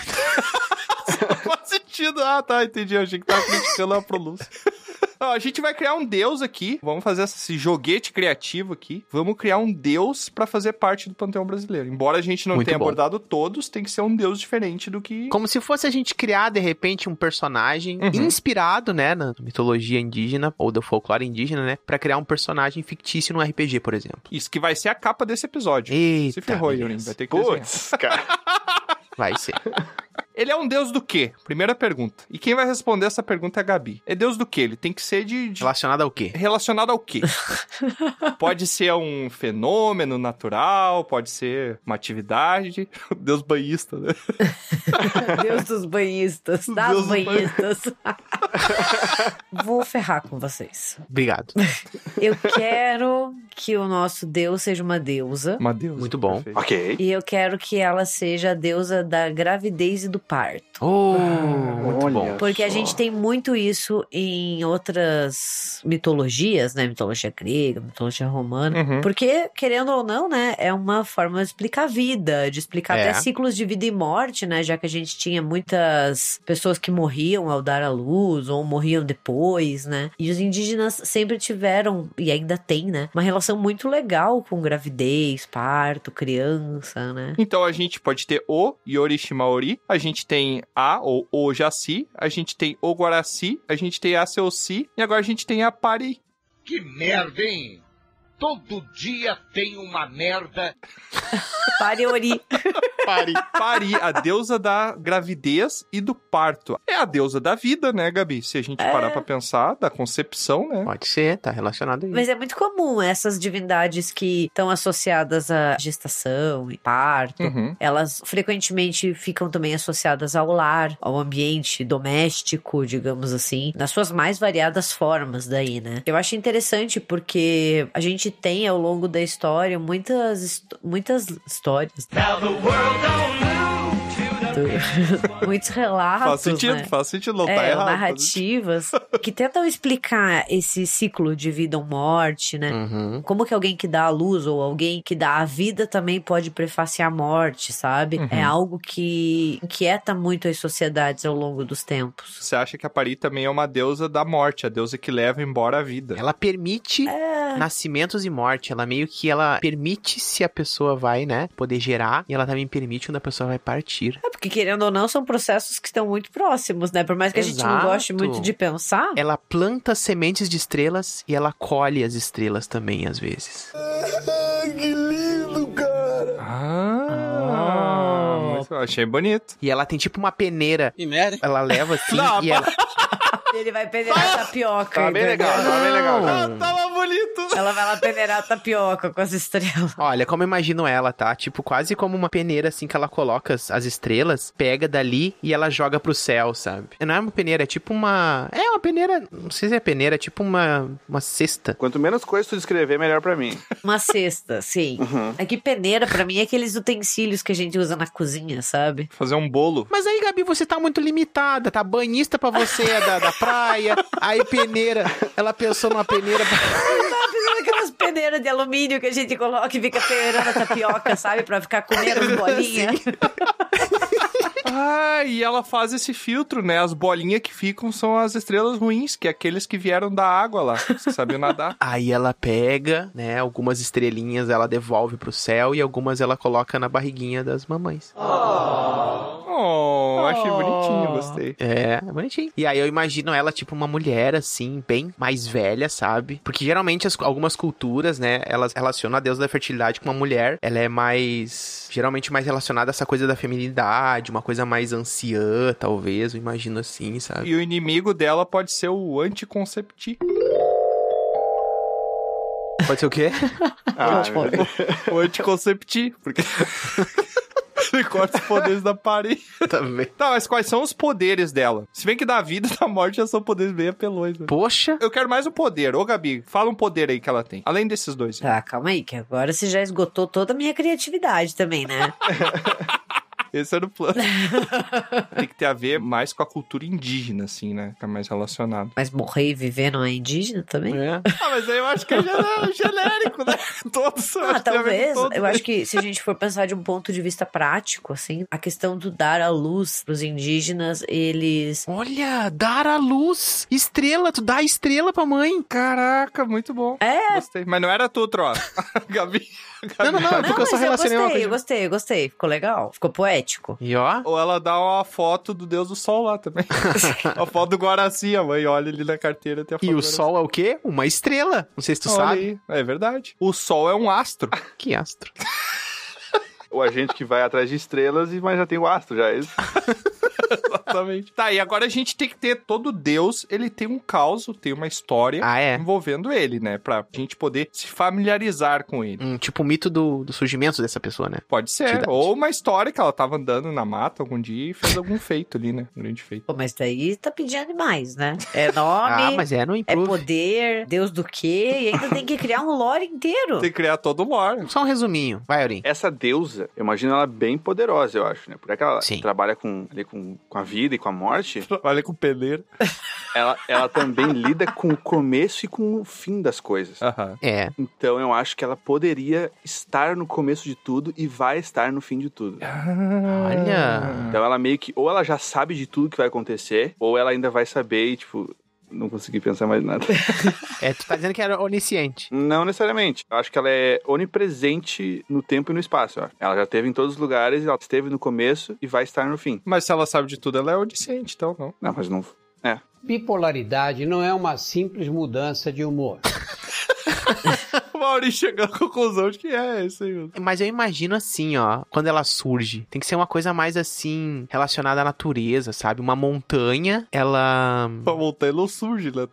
faz sentido. Ah, tá, entendi. Eu achei que tava criticando a pronúncia. <laughs> Ó, a gente vai criar um deus aqui. Vamos fazer esse joguete criativo aqui. Vamos criar um deus pra fazer parte do panteão brasileiro. Embora a gente não
Muito
tenha
bom.
abordado todos, tem que ser um deus diferente do que.
Como se fosse a gente criar, de repente, um personagem
Uhum.
inspirado, né, na mitologia indígena ou do folclore indígena, né, pra criar um personagem fictício no RPG, por exemplo.
Isso que vai ser a capa desse episódio.
Eita,
Se ferrou. Yurin. Vai ter que.
Putz, cara. <laughs>
Vai ser.
Ele é um deus do quê? Primeira pergunta. E quem vai responder essa pergunta é a Gabi. É deus do quê? Ele tem que ser de. de-
Relacionado ao quê?
Relacionado ao quê? <laughs> pode ser um fenômeno natural, pode ser uma atividade. <laughs> Deus banhista, né? <laughs>
Deus dos banhistas, das
Deus dos
banhistas. Vou ferrar com vocês.
Obrigado.
Eu quero que o nosso Deus seja uma deusa.
Uma deusa.
Muito bom.
perfeito.
Ok.
E eu quero que ela seja a deusa da gravidez e do parto.
Oh, muito
Olha
bom.
Porque a gente tem muito isso em outras mitologias, né? Mitologia grega, mitologia romana.
Uhum.
Porque, querendo ou não, né? É uma forma de explicar a vida, de explicar
É.
até ciclos de vida e morte, né? Já que a gente tinha muitas pessoas que morriam ao dar à luz ou morriam depois, né? E os indígenas sempre tiveram, e ainda tem, né? Uma relação muito legal com gravidez, parto, criança, né?
Então a gente pode ter o Yorishimaori, a gente tem a ou o Jaci, a gente tem o Guaraci, a gente tem a Seoci e agora a gente tem a Pari.
Que merda, hein? Todo dia tem uma merda.
Pariori.
Pari. Pari, a deusa da gravidez e do parto. É a deusa da vida, né, Gabi? Se a gente
É.
parar pra pensar, da concepção, né?
Pode ser, tá relacionado aí.
Mas é muito comum essas divindades que estão associadas à gestação e parto.
Uhum.
Elas frequentemente ficam também associadas ao lar, ao ambiente doméstico, digamos assim, nas suas mais variadas formas daí, né? Eu acho interessante porque a gente tem ao longo da história muitas, muitas histórias. <laughs> Muitos relatos.
Faz sentido,
né?
faz sentido, não tá
É,
errado.
narrativas que tentam explicar esse ciclo de vida ou morte, né?
Uhum.
Como que alguém que dá a luz ou alguém que dá a vida também pode prefaciar a morte, sabe?
Uhum.
É algo que inquieta muito as sociedades ao longo dos tempos.
Você acha que a Pari também é uma deusa da morte, a deusa que leva embora a vida.
Ela permite
É.
nascimentos e morte. Ela meio que ela permite se a pessoa vai, né, poder gerar. E ela também permite quando a pessoa vai partir.
É porque, querendo ou não, são processos que estão muito próximos, né? Por mais que a gente não
Exato.
goste muito de pensar.
Ela planta sementes de estrelas e ela colhe as estrelas também, às vezes.
que lindo, cara!
Ah, muito- achei bonito.
E ela tem tipo uma peneira.
Merda.
Ela leva assim
Não,
e ela. <laughs>
Ele vai peneirar tapioca.
Tá bem
entendeu?
legal, tá bem legal.
Ah, tava bonito.
Ela vai lá peneirar tapioca com as estrelas.
Olha, como eu imagino ela, tá? Tipo, quase como uma peneira, assim, que ela coloca as, as estrelas, pega dali e ela joga pro céu, sabe? Não é uma peneira, é tipo uma. É uma peneira. Não sei se é peneira, é tipo uma, uma cesta.
Quanto menos coisa tu descrever, melhor pra mim.
Uma cesta, sim.
Uhum.
É que peneira, pra mim, é aqueles utensílios que a gente usa na cozinha, sabe?
Fazer um bolo.
Mas aí, Gabi, você tá muito limitada, tá? Banhista pra você é da, da praia, aí peneira. Ela pensou numa peneira
aquelas peneiras de alumínio que a gente coloca e fica peneirando a tapioca, sabe? Pra ficar comendo as bolinhas.
Ah, e ela faz esse filtro, né? As bolinhas que ficam são as estrelas ruins, que é aqueles que vieram da água lá. Você sabiam nadar. <laughs>
Aí ela pega, né? Algumas estrelinhas ela devolve pro céu e algumas ela coloca na barriguinha das mamães.
Oh, achei achei bonitinho, gostei.
É, é bonitinho. E aí eu imagino ela, tipo, uma mulher, assim, bem mais velha, sabe? Porque geralmente as- algumas culturas, né, elas relacionam a deusa da fertilidade com uma mulher. Ela é mais. Geralmente mais relacionada a essa coisa da feminilidade, uma coisa mais anciã, talvez, eu imagino assim, sabe?
E o inimigo dela pode ser o anticoncepti.
Pode ser o quê? <laughs>
Ah,
o anticoncepti, porque <laughs> ele corta os poderes da parede.
Também.
Tá, mas quais são os poderes dela? Se bem que da vida e <laughs> da morte já são poderes bem apelões. Né?
Poxa.
Eu quero mais o poder. Ô, Gabi, fala um poder aí que ela tem. Além desses dois.
Tá, calma aí, que agora você já esgotou toda a minha criatividade também, né?
Esse era o plano. <laughs> tem que ter a ver mais com a cultura indígena, assim, né? Fica mais relacionado.
Mas morrer e viver não é indígena também?
É.
Ah, mas aí eu acho que é <laughs> genérico, né? Todos. eu
Ah, talvez.
todos,
Eu acho que se a gente for pensar de um ponto de vista prático, assim, a questão do dar a luz pros indígenas, eles.
Olha, dar a luz. Estrela, tu dá a estrela pra mãe.
Caraca, muito bom.
É.
Gostei. Mas não era tu, Tro. <laughs> Gabi.
Não, não, não, é porque eu só
mas eu
relacionei uma
gostei,
coisa.
eu gostei, eu gostei. Ficou legal, ficou poético.
E ó,
Ou ela dá uma foto do Deus do Sol lá também. <laughs> a foto do Guaraci, a mãe olha ali na carteira tem a foto
e
do
o
Guaraci.
sol é o quê? Uma estrela. Não sei se tu
Olha
sabe.
aí. É verdade. O Sol é um astro. <laughs>
Que astro.
O agente que vai atrás de estrelas, e mas já tem o astro, já. é Esse. <laughs>
Exatamente. Tá, e agora a gente tem que ter todo Deus, ele tem um caos, tem uma história
Ah, é?
envolvendo ele, né? Pra gente poder se familiarizar com ele.
Hum, tipo o mito do, do surgimento dessa pessoa, né?
Pode ser.
Verdade.
Ou uma história que ela tava andando na mata algum dia e fez algum <laughs> feito ali, né? Um grande feito.
Pô, mas daí tá pedindo demais, né? É nome,
Ah, mas é no
é
improve.
poder, Deus do quê? E ainda tem que criar um lore inteiro.
Tem que criar todo o lore.
Só um resuminho. Vai, Aurim.
Essa deusa, eu imagino ela bem poderosa, eu acho, né? Porque ela
Sim.
trabalha com, ali com, com a vida e com a morte. <laughs>
Olha com o pedreiro.
Ela, ela também lida com o começo e com o fim das coisas.
Aham.
É.
Então eu acho que ela poderia estar no começo de tudo e vai estar no fim de tudo.
Olha.
Então ela meio que, ou ela já sabe de tudo que vai acontecer, ou ela ainda vai saber e, tipo, não consegui pensar mais nada. <laughs>
É, tu tá dizendo que era onisciente.
não necessariamente. Eu acho que ela é onipresente no tempo e no espaço. Ó. Ela já esteve em todos os lugares, ela esteve no começo e vai estar no fim.
Mas se ela sabe de tudo, ela é onisciente, então não.
Não, mas não. É.
Bipolaridade não é uma simples mudança de humor. <laughs>
Maurício chegou à conclusão de que é isso aí.
Mas eu imagino assim, ó, quando ela surge, tem que ser uma coisa mais assim, relacionada à natureza, sabe? Uma montanha, ela.
A montanha não surge, né?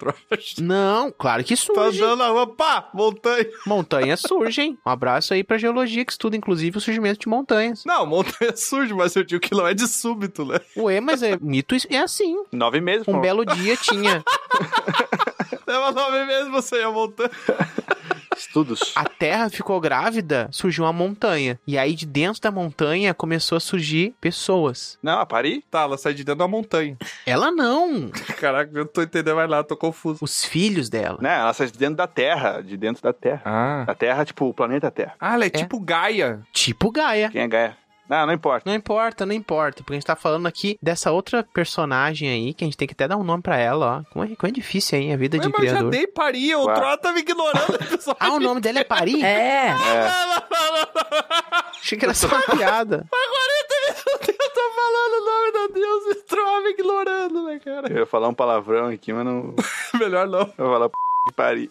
Não, claro que
Tá
surge.
andando na rua, pá, montanha.
Montanhas surgem. Um abraço aí pra geologia que estuda, inclusive, o surgimento de montanhas.
Não, montanha surge, mas eu digo que não é de súbito, né?
Ué, mas é mito é assim.
Nove meses.
Um
pô.
belo dia tinha. <laughs>
Leva nove meses você ir a montanha.
Estudos.
A Terra ficou grávida, surgiu uma montanha. E aí, de dentro da montanha, começou a surgir pessoas.
Não, a Paris?
Tá, ela sai de dentro da montanha.
Ela não. <laughs>
Caraca, eu não tô entendendo mais nada, tô confuso.
Os filhos dela.
Né, ela sai de dentro da Terra, de dentro da Terra.
Ah.
Da Terra, tipo, o planeta Terra.
Ah, ela é, tipo Gaia.
Tipo Gaia.
Quem é Gaia? Não, não importa.
Não importa, não importa. Porque a gente tá falando aqui dessa outra personagem aí, que a gente tem que até dar um nome pra ela, ó. Como é, como é difícil, hein, a vida
Ué,
de
mas eu já
criador.
dei paria, o. Troll tá me ignorando. <laughs>
Ah, o nome dela é Paris?
É. <laughs>
Achei que era só uma piada. <laughs>
Eu tô falando o nome da Deus e o Troll me ignorando, né, cara?
Eu ia falar um palavrão aqui, mas não.
Melhor não.
Eu vou falar p de Paris.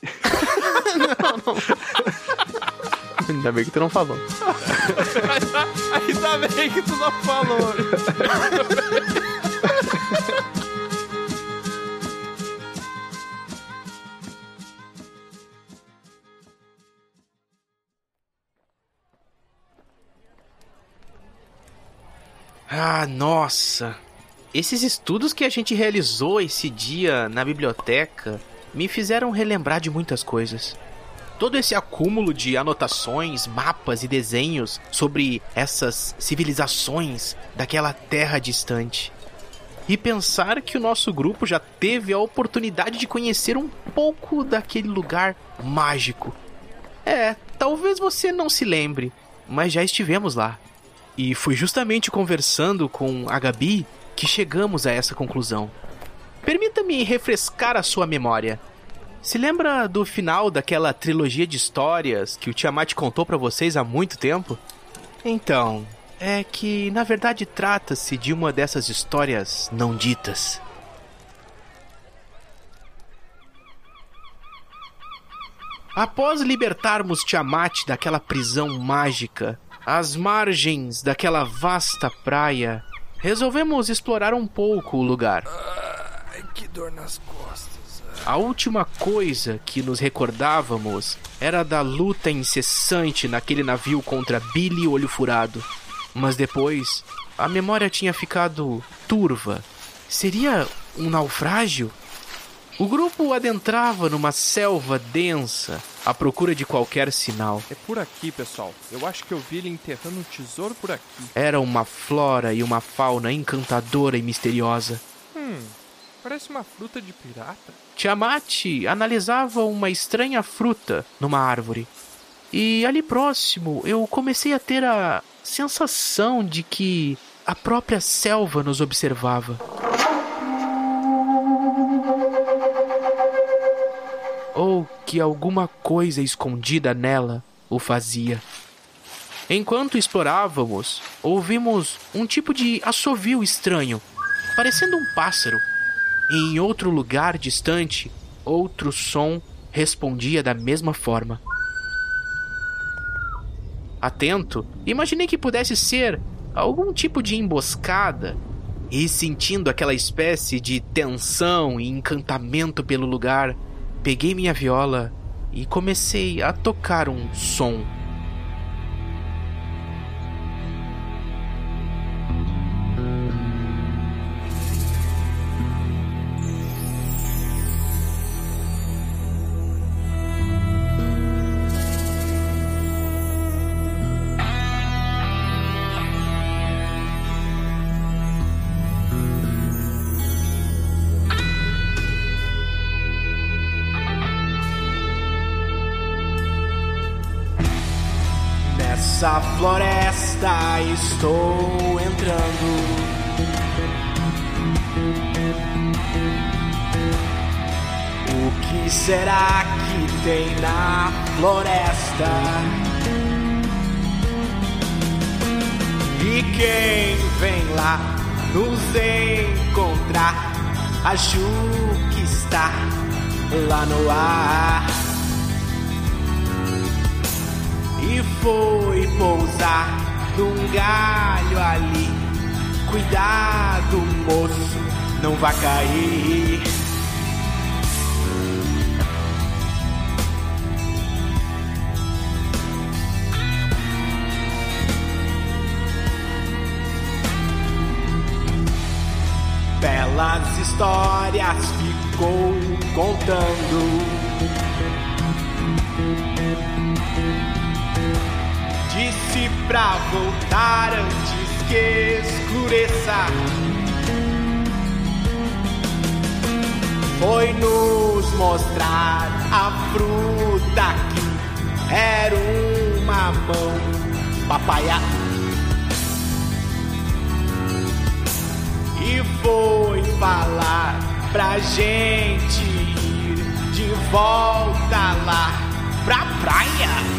Ainda bem que tu não falou.
Ainda bem que tu não falou.
Ah, nossa. Esses estudos que a gente realizou esse dia na biblioteca me fizeram relembrar de muitas coisas. Todo esse acúmulo de anotações, mapas e desenhos sobre essas civilizações daquela terra distante. E pensar que o nosso grupo já teve a oportunidade de conhecer um pouco daquele lugar mágico. É, talvez você não se lembre, mas já estivemos lá. E foi justamente conversando com a Gabi que chegamos a essa conclusão. Permita-me refrescar a sua memória. Se lembra do final daquela trilogia de histórias que o Tiamat contou pra vocês há muito tempo? Então, é que, na verdade, trata-se de uma dessas histórias não ditas. Após libertarmos Tiamat daquela prisão mágica, às margens daquela vasta praia, resolvemos explorar um pouco o lugar.
Ai, que dor nas costas.
A última coisa que nos recordávamos era da luta incessante naquele navio contra Billy Olho Furado. Mas depois, a memória tinha ficado turva. Seria um naufrágio? O grupo adentrava numa selva densa à procura de qualquer sinal.
É por aqui, pessoal. Eu acho que eu vi ele enterrando um tesouro por aqui.
Era uma flora e uma fauna encantadora e misteriosa.
Hum, parece uma fruta de pirata.
Tiamat analisava uma estranha fruta numa árvore. E ali próximo eu comecei a ter a sensação de que a própria selva nos observava. Ou que alguma coisa escondida nela o fazia. Enquanto explorávamos, ouvimos um tipo de assovio estranho, parecendo um pássaro. E em outro lugar distante, outro som respondia da mesma forma. Atento, imaginei que pudesse ser algum tipo de emboscada, e sentindo aquela espécie de tensão e encantamento pelo lugar, peguei minha viola e comecei a tocar um som.
Floresta estou entrando. O que será que tem na floresta? E quem vem lá nos encontrar? Acho que está lá no ar. e foi pousar num galho ali. Cuidado, moço, não vai cair. Belas histórias ficou contando. Pra voltar antes que escureça. Foi nos mostrar a fruta que era uma mão papaya. E foi falar pra gente ir de volta lá pra praia.